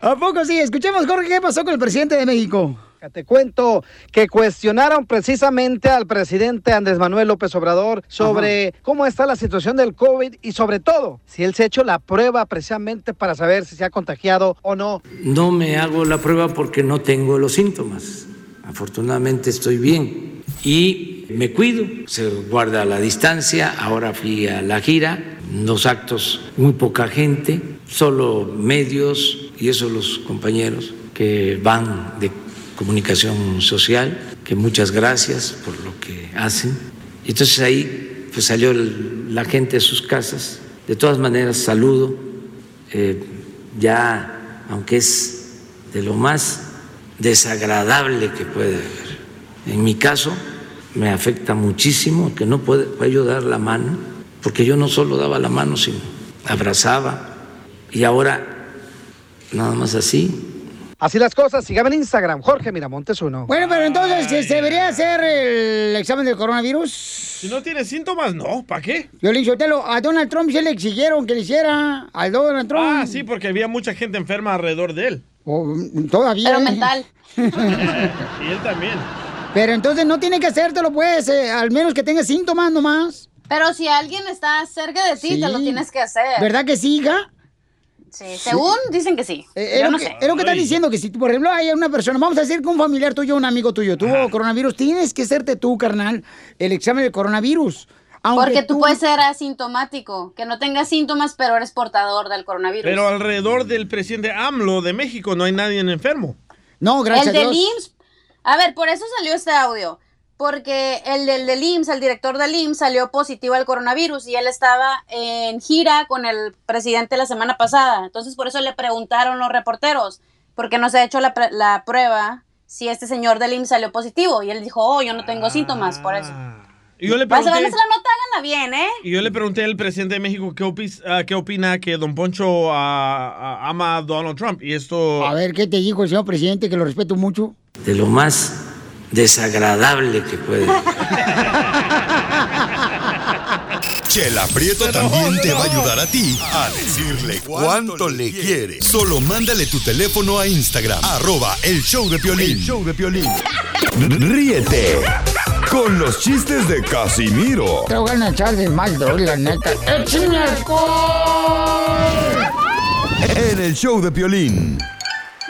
¿A poco sí? Escuchemos, Jorge, ¿qué pasó con el presidente de México? Te cuento que cuestionaron precisamente al presidente Andrés Manuel López Obrador sobre cómo está la situación del COVID y sobre todo si él se ha hecho la prueba precisamente para saber si se ha contagiado o no. No me hago la prueba porque no tengo los síntomas. Afortunadamente estoy bien y me cuido, se guarda la distancia. Ahora fui a la gira, dos actos, muy poca gente, solo medios y eso los compañeros que van de comunicación social, que muchas gracias por lo que hacen. Y Entonces ahí pues salió la gente de sus casas. De todas maneras, saludo. eh, ya, aunque es de lo más desagradable que puede haber. En mi caso, me afecta muchísimo que no pueda yo dar la mano, porque yo no solo daba la mano, sino abrazaba. Y ahora, nada más así, Así las cosas, sígame en Instagram, Jorge Miramontes uno. Bueno, pero entonces, ¿se se debería hacer el examen del coronavirus? Si no tiene síntomas, no. ¿Para qué? Yo le a Donald Trump se le exigieron que le hiciera al Donald Trump. Ah, sí, porque había mucha gente enferma alrededor de él. Todavía. Pero mental. y él también. Pero entonces no tiene que hacértelo, pues, eh, al menos que tenga síntomas nomás. Pero si alguien está cerca de ti, te lo Sí. tienes que hacer. ¿Verdad que sí, hija? Sí, según dicen que sí. Eh, Es Yo lo no que, sé. es lo que están diciendo, que si, por ejemplo, hay una persona, vamos a decir que un familiar tuyo, un amigo tuyo, tuvo coronavirus, tienes que hacerte tú, carnal, el examen del coronavirus. Aunque Porque tú puedes ser asintomático, que no tengas síntomas, pero eres portador del coronavirus. Pero alrededor del presidente AMLO de México no hay nadie enfermo. No, el del IMSS. A ver, por eso salió este audio. Porque el del, del IMSS, el director del IMSS, salió positivo al coronavirus y él estaba en gira con el presidente la semana pasada. Entonces, por eso le preguntaron los reporteros, ¿por qué no se ha hecho la, pre- la prueba si este señor del IMSS salió positivo? Y él dijo, oh, yo no tengo síntomas, por eso. Y yo le Vas a pregunté, la nota, háganla bien, ¿eh? y yo le pregunté al presidente de México qué, opis- ah, qué opina que Don Poncho ah, ah, ama a Donald Trump. Y esto... A ver, ¿qué te dijo el señor presidente, que lo respeto mucho? de lo más desagradable que puede. Chela Prieto también te va a ayudar a ti a decirle cuánto le quiere. Solo mándale tu teléfono a Instagram, arroba el show de Piolín. El show de Piolín. Ríete con los chistes de Casimiro Te voy a echar de mal, la neta. ¡Échame en el show de Piolín.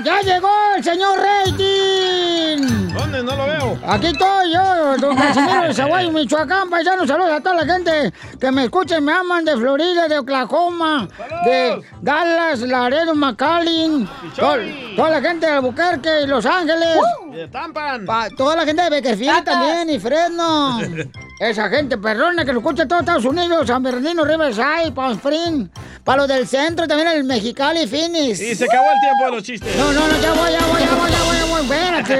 ¡Ya llegó el señor Rating! ¿Dónde? No lo veo. Aquí estoy yo, don Casimiro de Zaguayo, Michoacán. Paisanos, saludos a toda la gente que me escucha y me aman de Florida, de Oklahoma, de Dallas, Laredo, McAllen, to- toda la gente de Albuquerque y Los Ángeles. Y de Tampan. Pa- toda la gente de Beckerfield también y Fresno. Esa gente perrona que lo escucha en todos Estados Unidos, San Bernardino, Riverside, Palm Spring. Para los del centro también el Mexicali, Phoenix. Y se acabó el tiempo de los chistes. No, no, no, ya voy, ya voy, ya voy, ya voy, ya voy, espérate.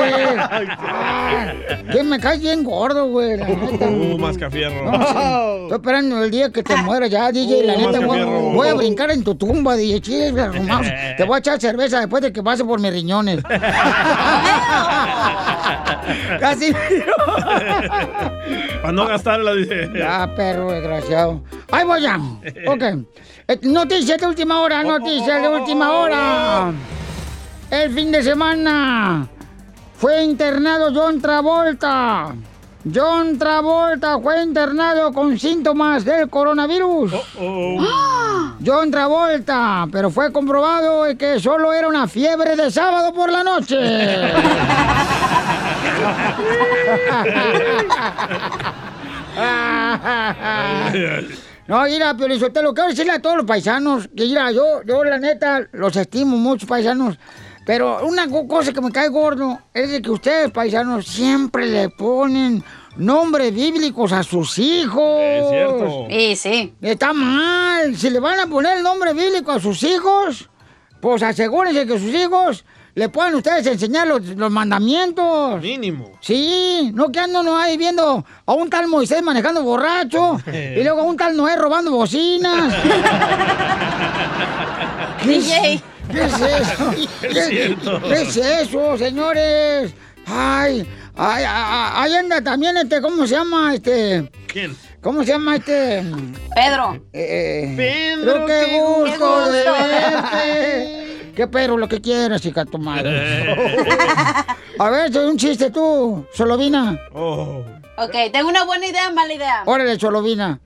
Ah, que me caes bien gordo, güey, la neta. Uh, mascafierro. No, sí. Estoy esperando el día que te mueras ya, DJ. La Uh, neta, voy, a brincar en tu tumba, DJ. Chisga. Te voy a echar cerveza después de que pase por mis riñones. Casi. Para no gastarla, dice. Ya, perro desgraciado. Ahí voy ya. Ok. Eh, Noticias de última hora, noticias de última hora. El fin de semana fue internado John Travolta. John Travolta fue internado con síntomas del coronavirus. ¡Ah! John Travolta, pero fue comprobado que solo era una fiebre de sábado por la noche. No, mira, pero lo quiero decirle a todos los paisanos, que mira, yo, yo la neta, los estimo mucho, paisanos, pero una co- cosa que me cae gordo es de que ustedes, paisanos, siempre le ponen nombres bíblicos a sus hijos. Es cierto. Sí, sí. Está mal. Si le van a poner el nombre bíblico a sus hijos, pues asegúrense que sus hijos le puedan ustedes enseñar los, los mandamientos. Mínimo. Sí, no que ando no ahí viendo a un tal Moisés manejando borracho y luego a un tal Noé robando bocinas. ¿Qué es, DJ. ¿Qué es eso? Es ¿Qué, qué es eso, señores? Ay, ay, ay, ahí anda también este, ¿cómo se llama? Este, ¿Quién? ¿cómo se llama este? Pedro. Eh, Pedro, qué qué gusto de gusto. verte. Qué Pedro, lo que quieras, chica, tu madre. A ver, un chiste tú, Solovina. Oh. Ok, tengo una buena idea, mala idea. Órale, Solovina.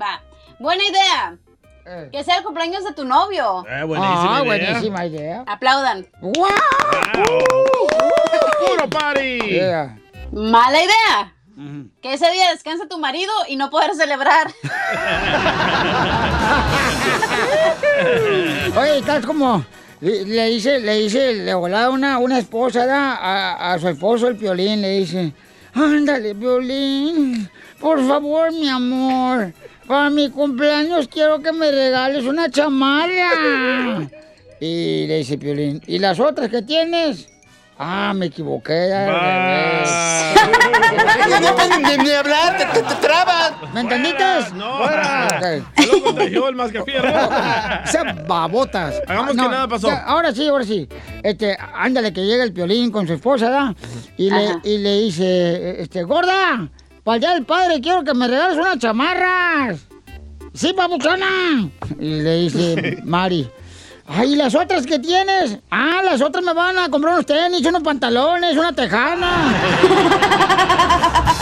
Va. Buena idea. Eh. Que sea el cumpleaños de tu novio. Eh, buenísima ah, idea. buenísima idea. Aplaudan. ¡Wow! ¡Puro party! Yeah. Mala idea. Que ese día descansa tu marido y no poder celebrar. Oye, estás como. Le le dice, le dice, le volaba una, una esposa ¿da? A, a su esposo el piolín, le dice, ándale, piolín, por favor, mi amor, para mi cumpleaños quiero que me regales una chamarra. Y le dice piolín, ¿y las otras que tienes? Ah, me equivoqué. No ni, ni hablar, te, te- te trabas. ¿Me entendiste? No. Ok. Se lo contagió el mascafierro. Sean babotas. Hagamos que nada pasó. ya, ahora sí, ahora sí. Este, ándale que llega el piolín con su esposa, ¿da? Y le, y le dice, este, gorda, para el día del padre quiero que me regales unas chamarras. Sí, papuchona. Y le dice Mari. Ay, ¿y las otras que tienes? Ah, las otras me van a comprar unos tenis, unos pantalones, una tejana.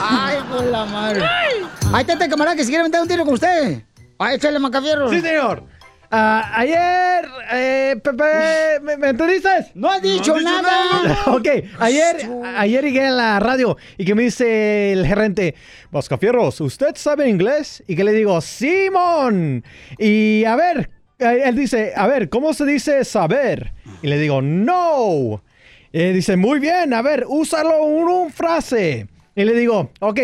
Ay, por la madre. Ahí está este camarada que se quiere meter un tiro con usted. Ay, échale macafierro. Sí, señor. Ah, ayer, eh, Pepe, ¿me, me entendiste? No has dicho dicho nada. ok, ayer, ayer llegué a la radio y que me dice el gerente, Mascafierros, ¿usted sabe inglés? Y que le digo, Simón. Y a ver, eh, él dice, a ver, ¿cómo se dice saber? Y le digo, no. Y él dice, muy bien, a ver, úsalo en una frase. Y le digo, ok.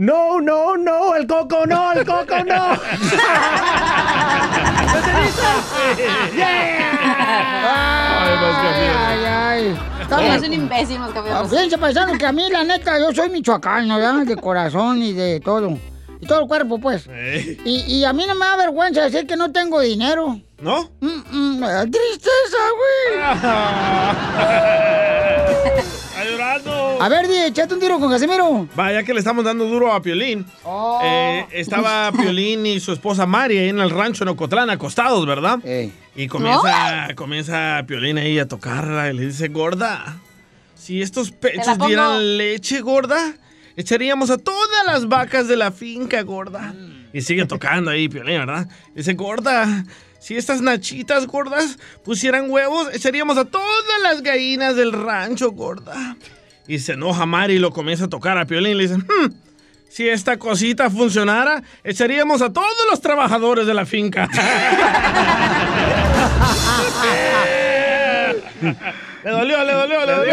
No, no, no, el coco no, el coco no. Ay, ay. Está Eres mal. un imbécil, Mascafierros. Fíjense, paisano, que a mí, la neta, yo soy michoacano, ¿verdad? De corazón y de todo. Y todo el cuerpo, pues. Y, y a mí no me da vergüenza decir que no tengo dinero. ¿No? Mm, mm, me da tristeza, güey. A ver, di, echate un tiro con Casimiro. Vaya que le estamos dando duro a Piolín. Oh. Eh, estaba Piolín y su esposa Mari ahí en el rancho en Ocotlán, acostados, ¿verdad? Ey. Y comienza, comienza Piolín ahí a tocarla y le dice, gorda, si estos pechos dieran leche, gorda, echaríamos a todas las vacas de la finca, gorda. Y sigue tocando ahí Piolín, ¿verdad? Dice, gorda, si estas nachitas gordas pusieran huevos, echaríamos a todas las gallinas del rancho, gorda. Y se enoja Mari y lo comienza a tocar a Piolín y le dice, "Hmm, si esta cosita funcionara, echaríamos a todos los trabajadores de la finca. le dolió, le dolió, le dolió.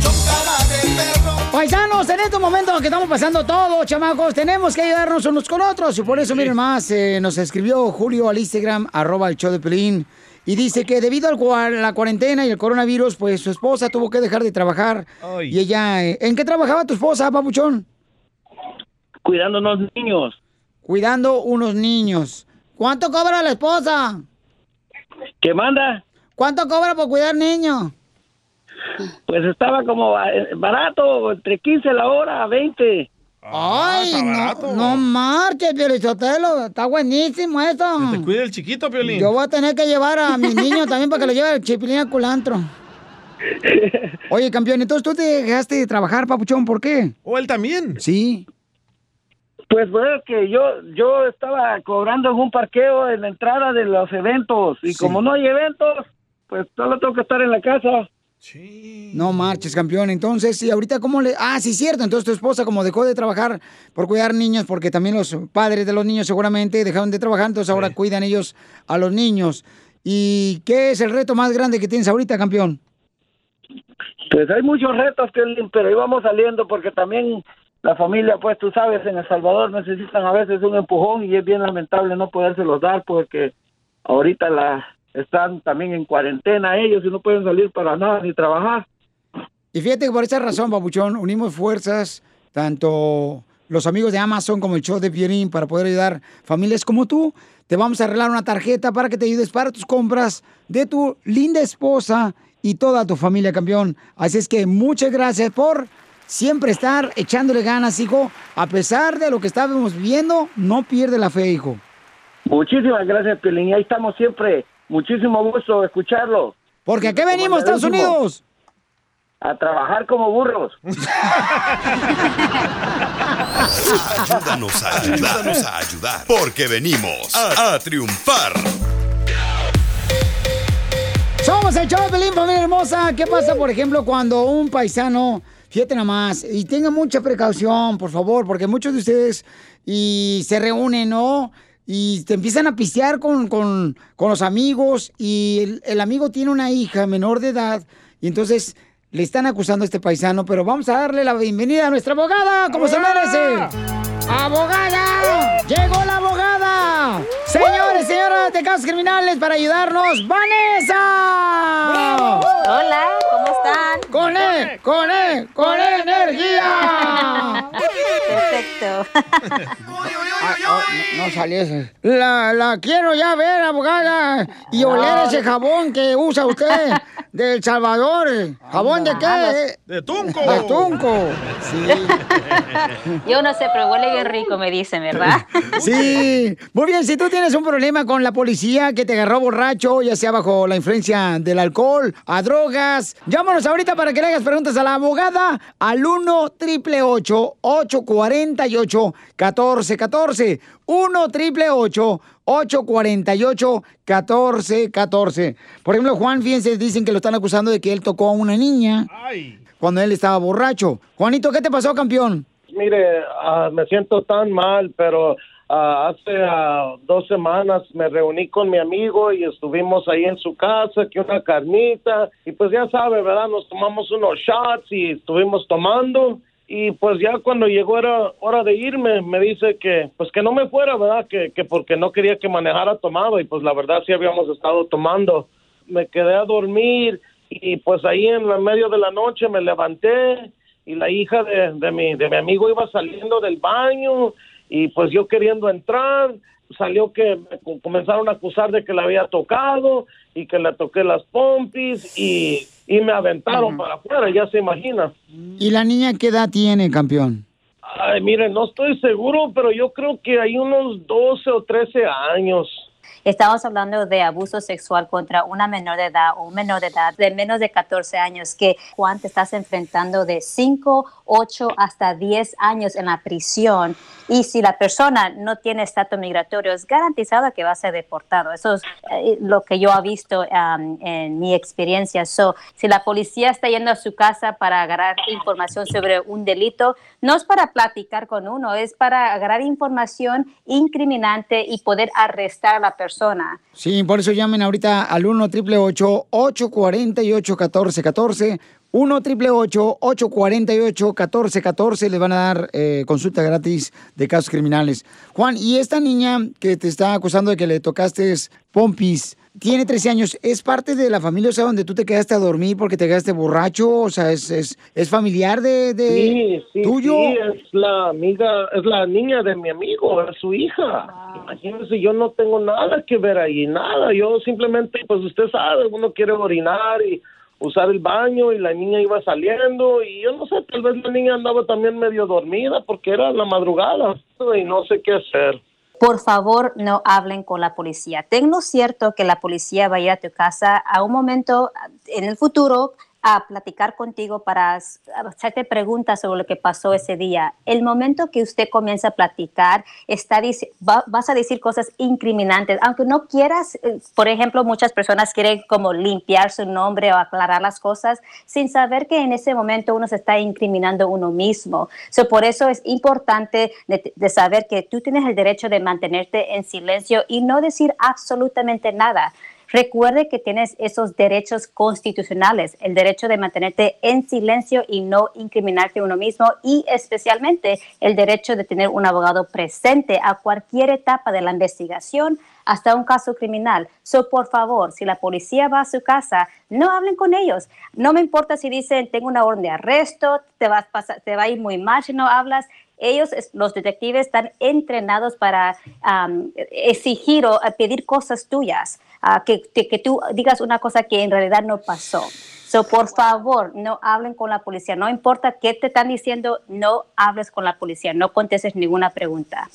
Paisanos, en estos momentos que estamos pasando todo, chamacos, tenemos que ayudarnos unos con otros. Y por eso, miren más, eh, nos escribió Julio al Instagram, arroba el show de Pelín. Y dice que debido al cua- la cuarentena y el coronavirus, pues su esposa tuvo que dejar de trabajar. Ay. Y ella, eh, ¿en qué trabajaba tu esposa, papuchón? Cuidando a unos niños. Cuidando unos niños. ¿Cuánto cobra la esposa? ¿Qué manda? ¿Cuánto cobra por cuidar niños? Pues estaba como eh, barato, entre 15 la hora a 20. Ay, no, no marches, Piolizotelo. Está buenísimo eso. Que te cuide el chiquito, Piolín. Yo voy a tener que llevar a mi niño también para que lo lleve el chipilín al culantro. Oye, campeón, entonces tú te dejaste de trabajar, papuchón, ¿por qué? ¿O él también? Sí. Pues bueno, que yo yo estaba cobrando en un parqueo en la entrada de los eventos y como no hay eventos, pues solo tengo que estar en la casa. No marches, campeón. Entonces, sí, ahorita cómo le... Ah, sí, cierto. Entonces tu esposa como dejó de trabajar por cuidar niños, porque también los padres de los niños seguramente dejaron de trabajar, entonces ahora cuidan ellos a los niños. ¿Y qué es el reto más grande que tienes ahorita, campeón? Pues hay muchos retos, pero ahí vamos saliendo porque también la familia, pues tú sabes, en El Salvador necesitan a veces un empujón y es bien lamentable no podérselos dar porque ahorita la están también en cuarentena ellos y no pueden salir para nada ni trabajar. Y fíjate que por esa razón, Babuchón, unimos fuerzas, tanto los amigos de Amazon como el show de Pierín, para poder ayudar familias como tú. Te vamos a arreglar una tarjeta para que te ayudes para tus compras de tu linda esposa y toda tu familia, campeón. Así es que muchas gracias por siempre estar echándole ganas, hijo. A pesar de lo que estábamos viendo, no pierde la fe, hijo. Muchísimas gracias, Piolín. Y ahí estamos siempre. Muchísimo gusto escucharlo. Porque aquí venimos, Estados Unidos. A trabajar como burros. Ayúdanos a ayudar. Ayúdanos a ayudar. Porque venimos a, a triunfar. Somos el show de Pelín, familia hermosa. ¿Qué pasa, por ejemplo, cuando un paisano, fíjate nada más, y tenga mucha precaución, por favor, porque muchos de ustedes y se reúnen, ¿no? Y te empiezan a pistear con, con, con los amigos y el, el amigo tiene una hija menor de edad y entonces le están acusando a este paisano, pero vamos a darle la bienvenida a nuestra abogada, como se merece. ¡Abogada! ¡Llegó la abogada! Señores, señoras de casos criminales, para ayudarnos, ¡Vanessa! Hola, ¿cómo están? ¡Con E! ¡Con E! ¡Con energía! Perfecto. Ah, oh, no, no salió ese. La, la quiero ya ver, abogada. Y oler ese jabón que usa usted de El Salvador. ¿Jabón de qué? De Tunco. De Tunco. Sí. Yo no sé, pero huele bien rico, me dicen, ¿verdad? Sí. Muy bien, si tú tienes un problema con la policía que te agarró borracho, ya sea bajo la influencia del alcohol, a drogas, llámanos ahorita para que le hagas preguntas a la abogada al 1 triple 848 1414 1 triple 848 1414 Por ejemplo, Juan, fíjense, dicen que lo están acusando de que él tocó a una niña cuando él estaba borracho. Juanito, ¿qué te pasó, campeón? Mire, ah, me siento tan mal, pero ah, hace ah, dos semanas me reuní con mi amigo y estuvimos ahí en su casa, que una carnita, y pues ya sabe, ¿verdad? Nos tomamos unos shots y estuvimos tomando. Y pues ya cuando llegó era hora de irme, me dice que pues que no me fuera, ¿verdad? Que, que porque no quería que manejara tomado y pues la verdad sí habíamos estado tomando. Me quedé a dormir y pues ahí en la medio de la noche me levanté y la hija de, de mi de mi amigo iba saliendo del baño y pues yo queriendo entrar salió que me co- comenzaron a acusar de que la había tocado y que le toqué las pompis y, y me aventaron para afuera, ya se imagina. ¿Y la niña qué edad tiene, campeón? Ay, mire, no estoy seguro, pero yo creo que hay unos 12 o 13 años. Estamos hablando de abuso sexual contra una menor de edad o un menor de edad de menos de 14 años que Juan te estás enfrentando de 5, 8 hasta 10 años en la prisión y si la persona no tiene estatus migratorio es garantizado que va a ser deportado. Eso es eh, lo que yo he visto um, en mi experiencia. So, si la policía está yendo a su casa para agarrar información sobre un delito, no es para platicar con uno, es para agarrar información incriminante y poder arrestar a la persona. Sí, por eso llamen ahorita al 1 888 848 1414 1 888 848 1414 Le van a dar eh, consulta gratis de casos criminales. Juan, y esta niña que te está acusando de que le tocaste pompis, tiene 13 años, ¿es parte de la familia, o sea, donde tú te quedaste a dormir porque te quedaste borracho? O sea, ¿es, es, es familiar de, de Sí, sí, tuyo? sí, es la amiga, es la niña de mi amigo, es su hija. Imagínese, yo no tengo nada que ver ahí, nada. Yo simplemente, pues usted sabe, uno quiere orinar y usar el baño y la niña iba saliendo y yo no sé, tal vez la niña andaba también medio dormida porque era la madrugada y no sé qué hacer. Por favor, no hablen con la policía. Tengo cierto que la policía va a ir a tu casa a un momento en el futuro a platicar contigo para hacerte preguntas sobre lo que pasó ese día. El momento que usted comienza a platicar, está, vas a decir cosas incriminantes, aunque no quieras, eh, por ejemplo, muchas personas quieren como limpiar su nombre o aclarar las cosas sin saber que en ese momento uno se está incriminando uno mismo. So, por eso es importante de saber que tú tienes el derecho de mantenerte en silencio y no decir absolutamente nada. Recuerde que tienes esos derechos constitucionales, el derecho de mantenerte en silencio y no incriminarte uno mismo y especialmente el derecho de tener un abogado presente a cualquier etapa de la investigación hasta un caso criminal. So, por favor, si la policía va a su casa, no hablen con ellos. No me importa si dicen, tengo una orden de arresto, te, vas te va a ir muy mal si no hablas ellos, los detectives, están entrenados para exigir o pedir cosas tuyas que, que, tú digas una cosa que en realidad no pasó. So, por favor, no hablen con la policía. No importa qué te están diciendo, no hables con la policía, no contestes ninguna pregunta.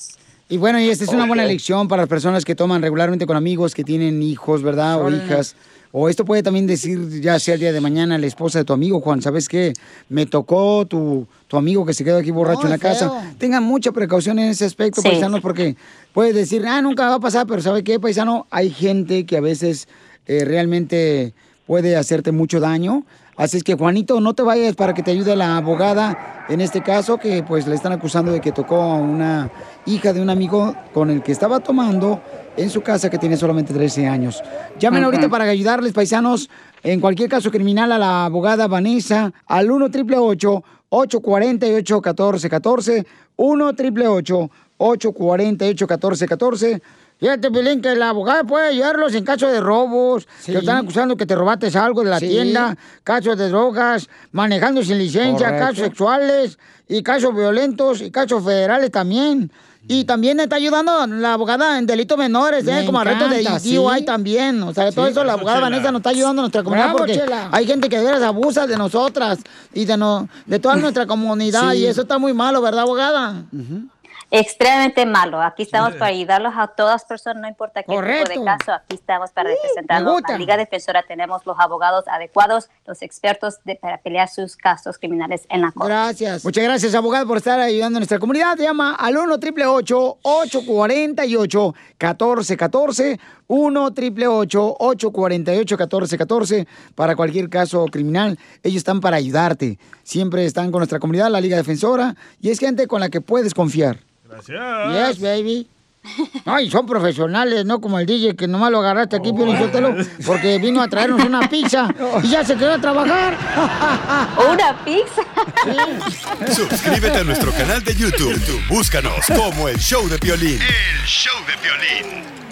Y bueno, y esta es una buena lección para las personas que toman regularmente con amigos que tienen hijos, ¿verdad? O hijas. O esto puede también decir, ya sea el día de mañana, la esposa de tu amigo, Juan, ¿sabes qué? Me tocó tu, tu amigo que se quedó aquí borracho en la casa. Tengan mucha precaución en ese aspecto, paisanos, porque puedes decir, ah, nunca va a pasar, pero ¿sabe qué, paisano? Hay gente que a veces eh, realmente puede hacerte mucho daño. Así es que, Juanito, no te vayas para que te ayude la abogada en este caso, que pues le están acusando de que tocó a una hija de un amigo con el que estaba tomando en su casa que tiene solamente 13 años. Llamen ahorita para ayudarles, paisanos, en cualquier caso criminal a la abogada Vanessa al 1 888 848 1414 1 888 848 1414 Fíjate, Pilín, que la abogada puede ayudarlos en caso de robos, que están acusando que te robaste algo de la tienda, casos de drogas, manejando sin licencia, casos sexuales y casos violentos y casos federales también. Y también está ayudando la abogada en delitos menores, ¿eh? como arrestos de DUI también. O sea, todo eso la abogada Vanessa nos está ayudando a nuestra comunidad porque hay gente que de veras abusa de nosotras y de, no, de toda nuestra comunidad y eso está muy malo, ¿verdad, abogada? Extremadamente malo. Aquí estamos para ayudarlos a todas personas, no importa qué tipo de caso, aquí estamos para representarlos. La Liga Defensora tenemos los abogados adecuados, los expertos para pelear sus casos criminales en la corte. Gracias. Muchas gracias, abogado, por estar ayudando a nuestra comunidad. Llama al 1 888 848 1414 1 888 848 1414 para cualquier caso criminal. Ellos están para ayudarte. Siempre están con nuestra comunidad, la Liga Defensora, y es gente con la que puedes confiar. Gracias. Yes, baby. Ay, son profesionales, no como el DJ que nomás lo agarraste aquí, Pio porque vino a traernos una pizza y ya se quedó a trabajar. ¿Una pizza? Suscríbete a nuestro canal de YouTube. Búscanos como El Show de Violín. El Show de Violín.